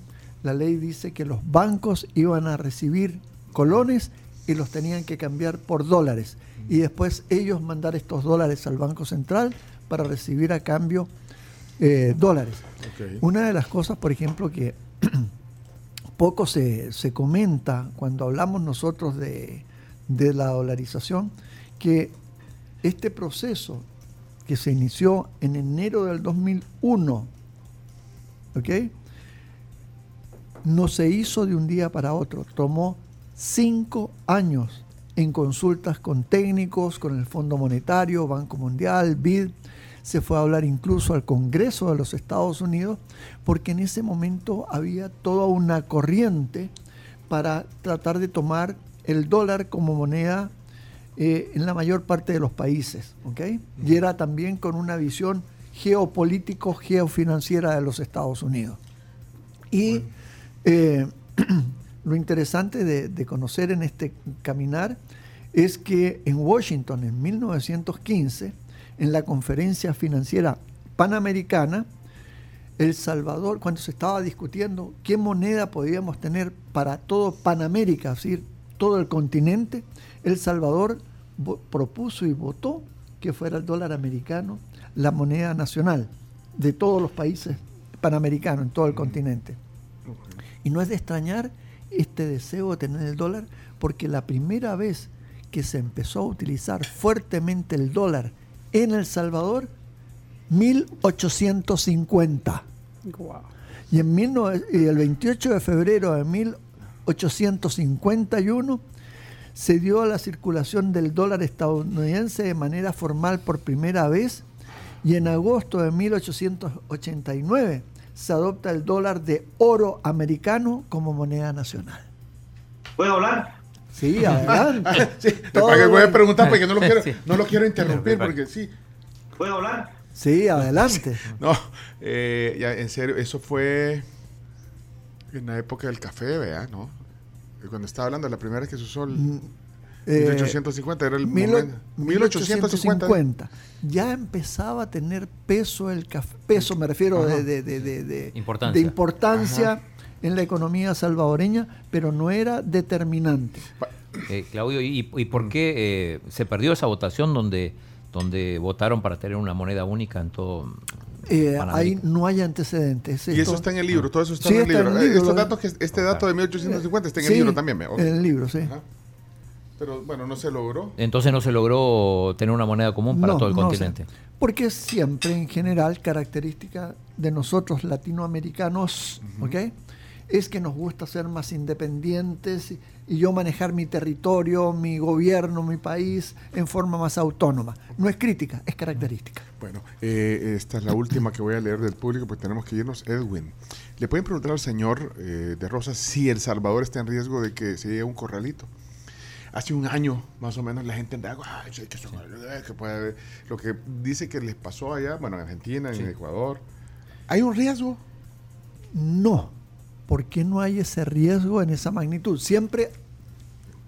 la ley dice que los bancos iban a recibir colones y los tenían que cambiar por dólares y después ellos mandar estos dólares al Banco Central para recibir a cambio eh, dólares. Una de las cosas, por ejemplo, que poco se, se comenta cuando hablamos nosotros de, de la dolarización, que este proceso que se inició en enero del 2001, ¿ok? No se hizo de un día para otro, tomó cinco años en consultas con técnicos, con el Fondo Monetario, Banco Mundial, BID, se fue a hablar incluso al Congreso de los Estados Unidos, porque en ese momento había toda una corriente para tratar de tomar el dólar como moneda eh, en la mayor parte de los países. ¿ok? Y era también con una visión geopolítico, geofinanciera de los Estados Unidos. Y eh, lo interesante de, de conocer en este caminar es que en Washington en 1915, en la conferencia financiera panamericana, El Salvador, cuando se estaba discutiendo qué moneda podíamos tener para todo Panamérica, es decir, todo el continente, El Salvador propuso y votó que fuera el dólar americano la moneda nacional de todos los países panamericanos en todo el continente. Y no es de extrañar este deseo de tener el dólar, porque la primera vez que se empezó a utilizar fuertemente el dólar en El Salvador, 1850. Y en 19 y el 28 de febrero de 1851 se dio la circulación del dólar estadounidense de manera formal por primera vez y en agosto de 1889 se adopta el dólar de oro americano como moneda nacional. ¿Puedo hablar? Sí, adelante. Sí, para que voy a bien. preguntar porque no lo quiero, Sí. no lo quiero interrumpir porque sí. ¿Puedo hablar? Sí, adelante. No, eh, ya en serio, eso fue en la época del café, vea, ¿no? Cuando estaba hablando de la primera vez que se usó el Mm, eh, 1850, era el mil- momento. 1850. 1850. Ya empezaba a tener peso el café, peso me refiero de, de- de- de- de- Importancia. de importancia en la economía salvadoreña, pero no era determinante. Eh, Claudio, ¿y, y por qué eh, se perdió esa votación donde, donde votaron para tener una moneda única en todo Eh, Panamérica? ahí no hay antecedentes. Y eso está en el libro, todo eso está Sí, en el está en libro. el Eh, libro. Estos datos que, este dato de 1850 está en el libro también, vea. ok. En el libro, sí. Ajá. Pero bueno, no se logró. Entonces no se logró tener una moneda común para No, todo el no continente. sé. Porque es siempre, en general, característica de nosotros latinoamericanos, ¿ok? Es que nos gusta ser más independientes y, yo manejar mi territorio, mi gobierno, mi país en forma más autónoma. No es crítica, es característica. Bueno, eh, esta es la última que voy a leer del público, pues tenemos que irnos. Edwin, ¿le pueden preguntar al señor eh, de Rosas si El Salvador está en riesgo de que se llegue un corralito? Hace un año, más o menos, la gente andaba, "Ay, sí, que son- que puede haber". lo que dice que les pasó allá, bueno, en Argentina, en Ecuador. ¿Hay un riesgo? No. ¿Por qué no hay ese riesgo en esa magnitud? Siempre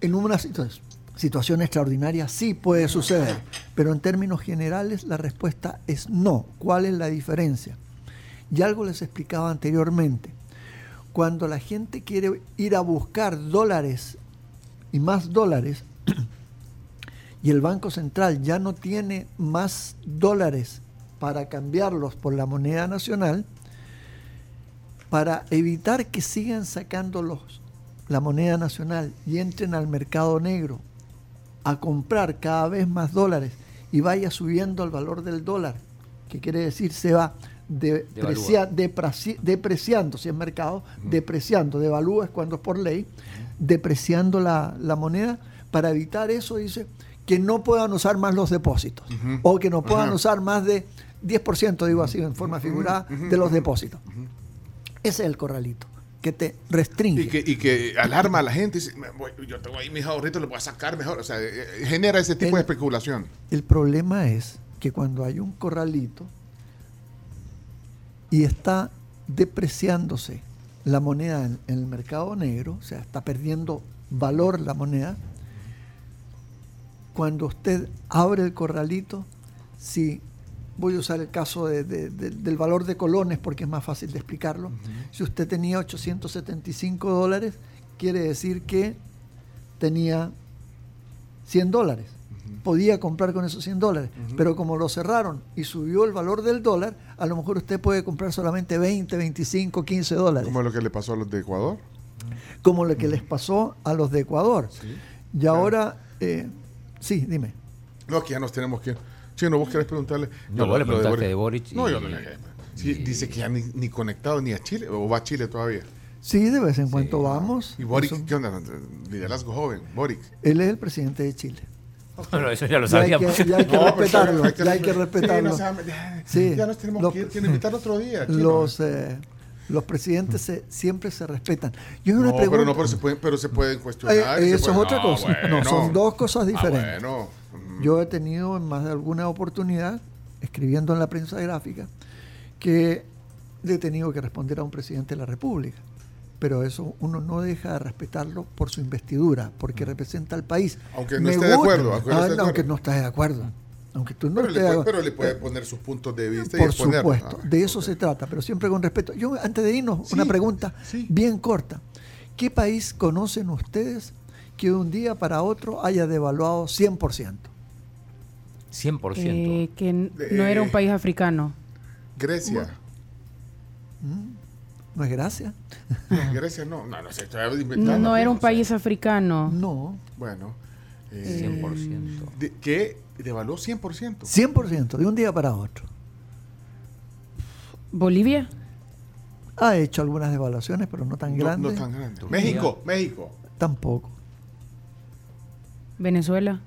en una situa- situación extraordinaria sí puede suceder, pero en términos generales la respuesta es no. ¿Cuál es la diferencia? Y algo les explicaba anteriormente. Cuando la gente quiere ir a buscar dólares y más dólares, y el Banco Central ya no tiene más dólares para cambiarlos por la moneda nacional, para evitar que sigan sacando los, la moneda nacional y entren al mercado negro a comprar cada vez más dólares y vaya subiendo el valor del dólar, que quiere decir se va deprecia- depreci- depreciando, si es mercado, depreciando, devalúa es cuando es por ley, depreciando la, la moneda, para evitar eso dice que no puedan usar más los depósitos o que no puedan usar más de 10%, digo así en forma figurada, de los depósitos. Ese es el corralito, que te restringe. Y que, y que alarma a la gente. Dice, "Me voy- yo tengo ahí mis ahorritos, los voy a sacar mejor. O sea, eh, eh, genera ese tipo de especulación. El problema es que cuando hay un corralito y está depreciándose la moneda en, en el mercado negro, o sea, está perdiendo valor la moneda, cuando usted abre el corralito, si voy a usar el caso de- de- de- del valor de colones porque es más fácil de explicarlo, si usted tenía 875 dólares, quiere decir que tenía 100 dólares. Podía comprar con esos 100 dólares, pero como lo cerraron y subió el valor del dólar, a lo mejor usted puede comprar solamente 20, 25, 15 dólares, Como lo que le pasó a los de Ecuador. como lo que les pasó a los de Ecuador. Y ahora, eh, sí, dime. No, que ya nos tenemos que ir. Chino, vos querés preguntarle. No, vos le preguntaste de Boric No, y- yo no le Sí, dice que ya ni, ni conectado ni a Chile, o va a Chile todavía. Sí, de vez en cuando vamos. ¿Y Boric Eso- qué onda? Liderazgo joven, Boric. Él es el presidente de Chile. Bueno, eso ya lo sabíamos. que, ya hay que No, pues, respetarlo, hay que ya hay que respetar. respetarlo. Sí, no, ya- nos tenemos los- que ir. Invitar otro día. Chino. Los, eh, los presidentes se- siempre se respetan. Yo no, una pero pregunta. no, pero se pueden, pero se pueden Eh, cuestionar. se eso es otra cosa. No, son dos cosas Ah, diferentes. bueno. Yo he tenido en más de alguna oportunidad, escribiendo en la prensa gráfica, que le he tenido que responder a un presidente de la República. pero eso uno no deja de respetarlo por su investidura, porque representa al país. Aunque no Me esté de acuerdo, aunque no Ah, esté de aunque acuerdo. no estés de acuerdo. Aunque tú no Pero, le estés de puede, acuerdo. pero le puede poner sus puntos de vista y Por supuesto, Ah. de eso se trata, pero siempre con respeto. Yo, antes de irnos, Sí, una pregunta sí. bien corta. ¿Qué país conocen ustedes que de un día para otro haya devaluado 100%? 100%. Eh, que no era un país africano. Grecia. ¿No es gracia? Grecia no. No, no No, inventando. no era un país africano. No, Bueno. eh, 100%. de- que devaluó 100%. 100%, de un día para otro. ¿Bolivia? Ha hecho algunas devaluaciones, pero no tan No- grandes. No, tan grande. México, México. Tampoco. ¿Venezuela?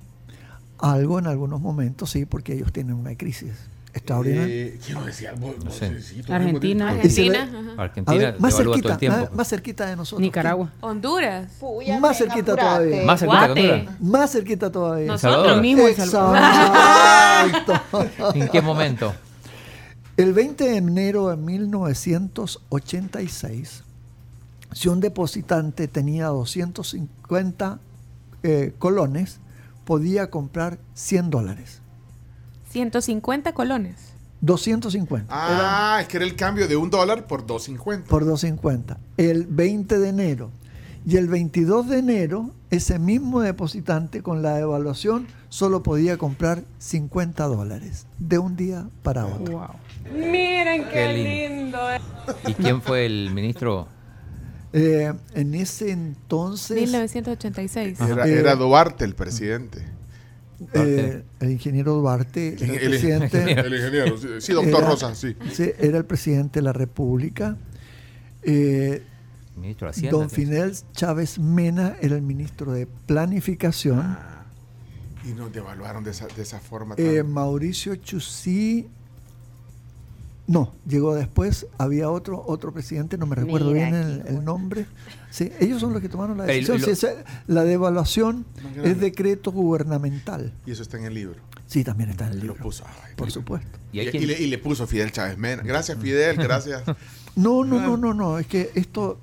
Algo en algunos momentos, sí, porque ellos tienen una crisis extraordinaria. Eh, quiero decir algo. No sé. Argentina. Argentina. Argentina ver, más cerquita, el tiempo. más, más cerquita de nosotros. Nicaragua. Honduras. Más cerquita todavía. Más cerquita. Honduras. Más cerquita todavía. Nosotros mismos. Exacto. ¿En qué momento? El 20 de enero de 1986, si un depositante tenía 250 eh, colones, podía comprar 100 dólares. 150 colones. 250. Ah, es que era el cambio de un dólar por 2.50. por 250. El 20 de enero. Y el 22 de enero, ese mismo depositante con la devaluación solo podía comprar 50 dólares de un día para otro. Wow. Miren Qué lindo. ¿Y quién fue el ministro? Eh, en ese entonces, 1986. Era, Eh, era Duarte el presidente. eh, el ingeniero Duarte, el, El, presidente, el ingeniero. sí, doctor Era- Rosa, sí. sí, era el presidente de la República. Eh, Ministro de Hacienda. don Fidel Chávez Mena era el ministro de Planificación. Ah, y nos devaluaron de esa, de esa forma. Eh, Mauricio Chusí. No, llegó después. Había otro otro presidente, no me recuerdo bien el, nombre. Sí, ellos son los que tomaron la lo- decisión. y lo- Sí, esa- la devaluación es decreto gubernamental. y eso está en el libro. Sí, también está en el Lo libro. puso. ay, Por supuesto. ¿Y le, y le puso Fidel Chávez Mena. Gracias, Fidel, gracias. No, no, no, no, no. Es que esto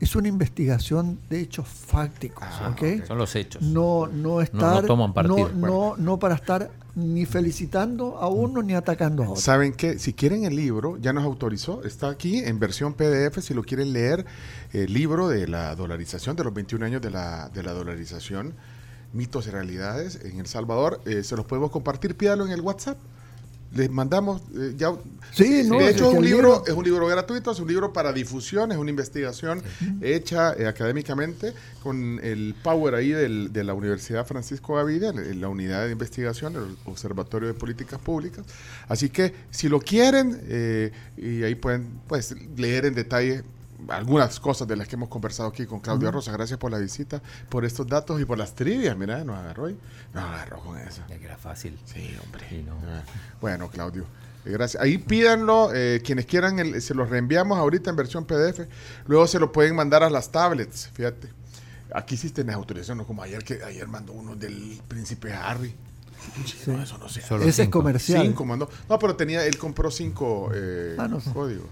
es una investigación de hechos fácticos, Ah, ¿ok? Son los hechos. No, no estar. toman partido. No, no, no para estar ni felicitando a uno ni atacando a otro. ¿Saben qué? Si quieren el libro, ya nos autorizó, está aquí en versión PDF, si lo quieren leer, el libro de la dolarización, de los 21 años de la, de la dolarización, mitos y realidades en El Salvador, eh, se los podemos compartir, pídalo en el WhatsApp. Les mandamos, eh, ya, Sí, no, de hecho es que un libro, libro- es un libro gratuito, es un libro para difusión, es una investigación hecha eh, académicamente con el power ahí del- de la Universidad Francisco Gavidia, la unidad de investigación, el Observatorio de Políticas Públicas. Así que si lo quieren, eh, y ahí pueden pues, leer en detalle algunas cosas de las que hemos conversado aquí con Claudia Rosa. Gracias por la visita, por estos datos y por las trivias. Mira, nos agarró ahí. Nos agarró con eso. Ya que era fácil. Sí, hombre. Sí, no. Ah, Bueno, Claudio. eh, Gracias. Ahí pídanlo, eh, quienes quieran, el- se los reenviamos ahorita en versión PDF. Luego se lo pueden mandar a las tablets, fíjate. Aquí sí tenés autorización, no como ayer que ayer mandó uno del príncipe Harry. No, eso no se Solo Ese es comercial. Cinco mandó. No, pero tenía, él compró cinco eh, Ah, no sé. códigos.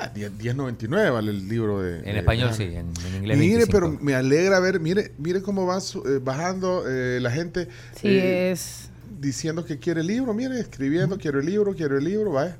Ah, 10 10.99 vale el libro de. En de español sí, en, en inglés Mire, 25. pero me alegra ver, mire, mire cómo va su- eh, bajando eh, la gente. Sí, eh, es. diciendo que quiere el libro, mire, escribiendo, quiero el libro, quiero el libro, vaya.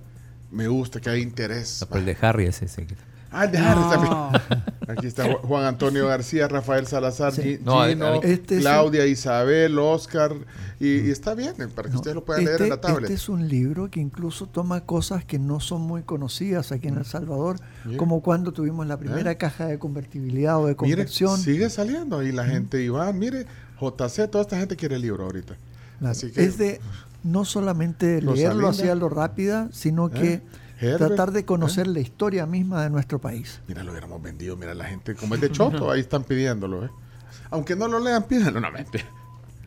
Me gusta que hay interés. El de Harry es ese. que- Ah, el de Harry No. también. Aquí está Ju- Juan Antonio García, Rafael Salazar, Sí. No, Gino, mí- Este es Claudia, Isabel, Oscar. Y, y está bien, eh, para que No, ustedes lo puedan leer en la este, tablet. este es un libro que incluso toma cosas que no son muy conocidas aquí en El Salvador, Mira. como cuando tuvimos la primera ¿Eh? caja de convertibilidad o de Mire, conversión. sigue saliendo ahí la gente. Iván, mire, JC, toda esta gente quiere el libro ahorita. La- Así que, es de no solamente leerlo así a lo rápida, sino que ¿Eh? Herbert, tratar de conocer la historia misma de nuestro país. mira, lo hubiéramos vendido. Mira, la gente, como es de Choto, ahí están pidiéndolo. ¿eh? Aunque no lo lean, pídanlo. No, mentira.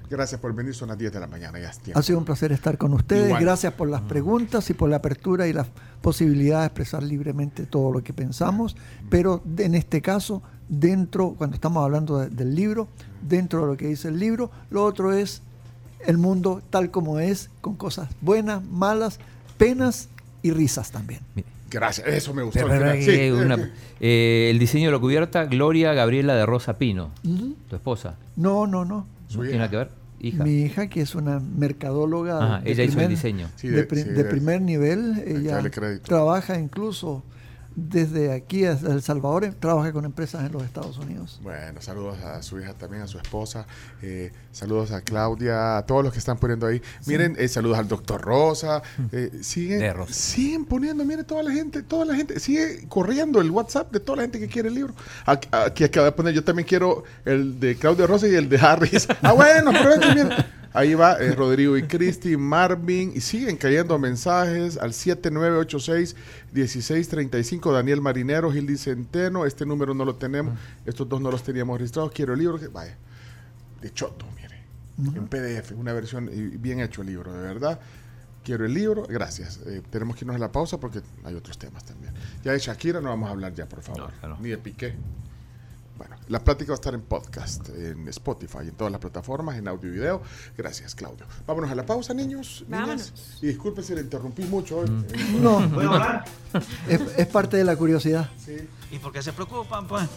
Gracias por venir, son las 10 de la mañana, ya es tiempo. Ha sido un placer estar con ustedes. Igual. Gracias por las preguntas y por la apertura y la posibilidad de expresar libremente todo lo que pensamos. Pero de- en este caso, dentro, cuando estamos hablando de- del libro, dentro de lo que dice el libro, lo otro es el mundo tal como es, con cosas buenas, malas, penas y risas también. Gracias, eso me gustó. Pero, al final. eh, Sí, una- el diseño de la cubierta, Gloria Gabriela de Rosa Pino, Ujú. tu esposa. No, no, no. ¿No tiene nada que ver? Hija. Mi hija, que es una mercadóloga. Ajá, ella hizo el diseño. Sí, de, de- pri- sí, de de- primer nivel. que Ella darle crédito. trabaja incluso desde aquí a El Salvador, trabaja con empresas en los Estados Unidos. Bueno, saludos a su hija también, a su esposa. eh, saludos a Claudia, a todos los que están poniendo ahí. Miren, eh, saludos al doctor Rosa. eh, siguen, De Rosa. siguen poniendo, mire, toda la gente, toda la gente. Sigue corriendo el WhatsApp de toda la gente que quiere el libro. Aquí, aquí acaba de poner, yo también quiero el de Claudia Rosa y el de Harris. ah, bueno, aprovechen, miren. Ahí va eh, Rodrigo y Cristi, Marvin, y siguen cayendo mensajes al 7986-1635. Daniel Marinero, Gildi Centeno, este número no lo tenemos, estos dos no los teníamos registrados. Quiero el libro, que, vaya, de Choto, mire, en PDF, una versión y bien hecho el libro, de verdad. Quiero el libro, gracias. Eh, tenemos que irnos a la pausa porque hay otros temas también. Ya de Shakira no vamos a hablar ya, por favor, no. ni de Piqué. Bueno, la plática va a estar en podcast, en Spotify, en todas las plataformas, en audio y video. Gracias, Claudio. Vámonos a la pausa, niños. niñas. Y disculpe si le interrumpí mucho hoy. Mm. Eh, No, ¿Puedo hablar? es, es parte de la curiosidad. sí. ¿Y por qué se preocupan, pues?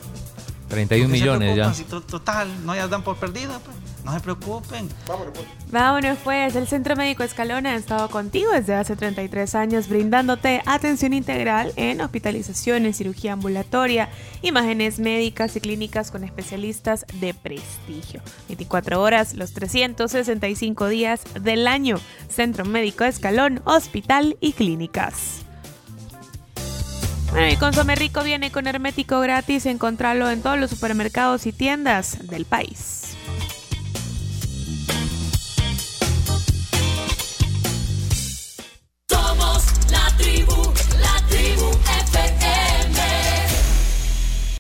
31 ¿Por qué se millones ya. preocupan? Si to- total, no ya dan por perdida, pues. No se preocupen. Vámonos, pues. Vámonos pues, el Centro Médico Escalona ha estado contigo desde hace 33 años brindándote atención integral en hospitalizaciones, cirugía ambulatoria, imágenes médicas y clínicas con especialistas de prestigio. 24 horas, los 365 días del año. Centro Médico Escalón, Hospital y Clínicas. Bueno, y Consome Rico viene con hermético gratis, encontrarlo en todos los supermercados y tiendas del país.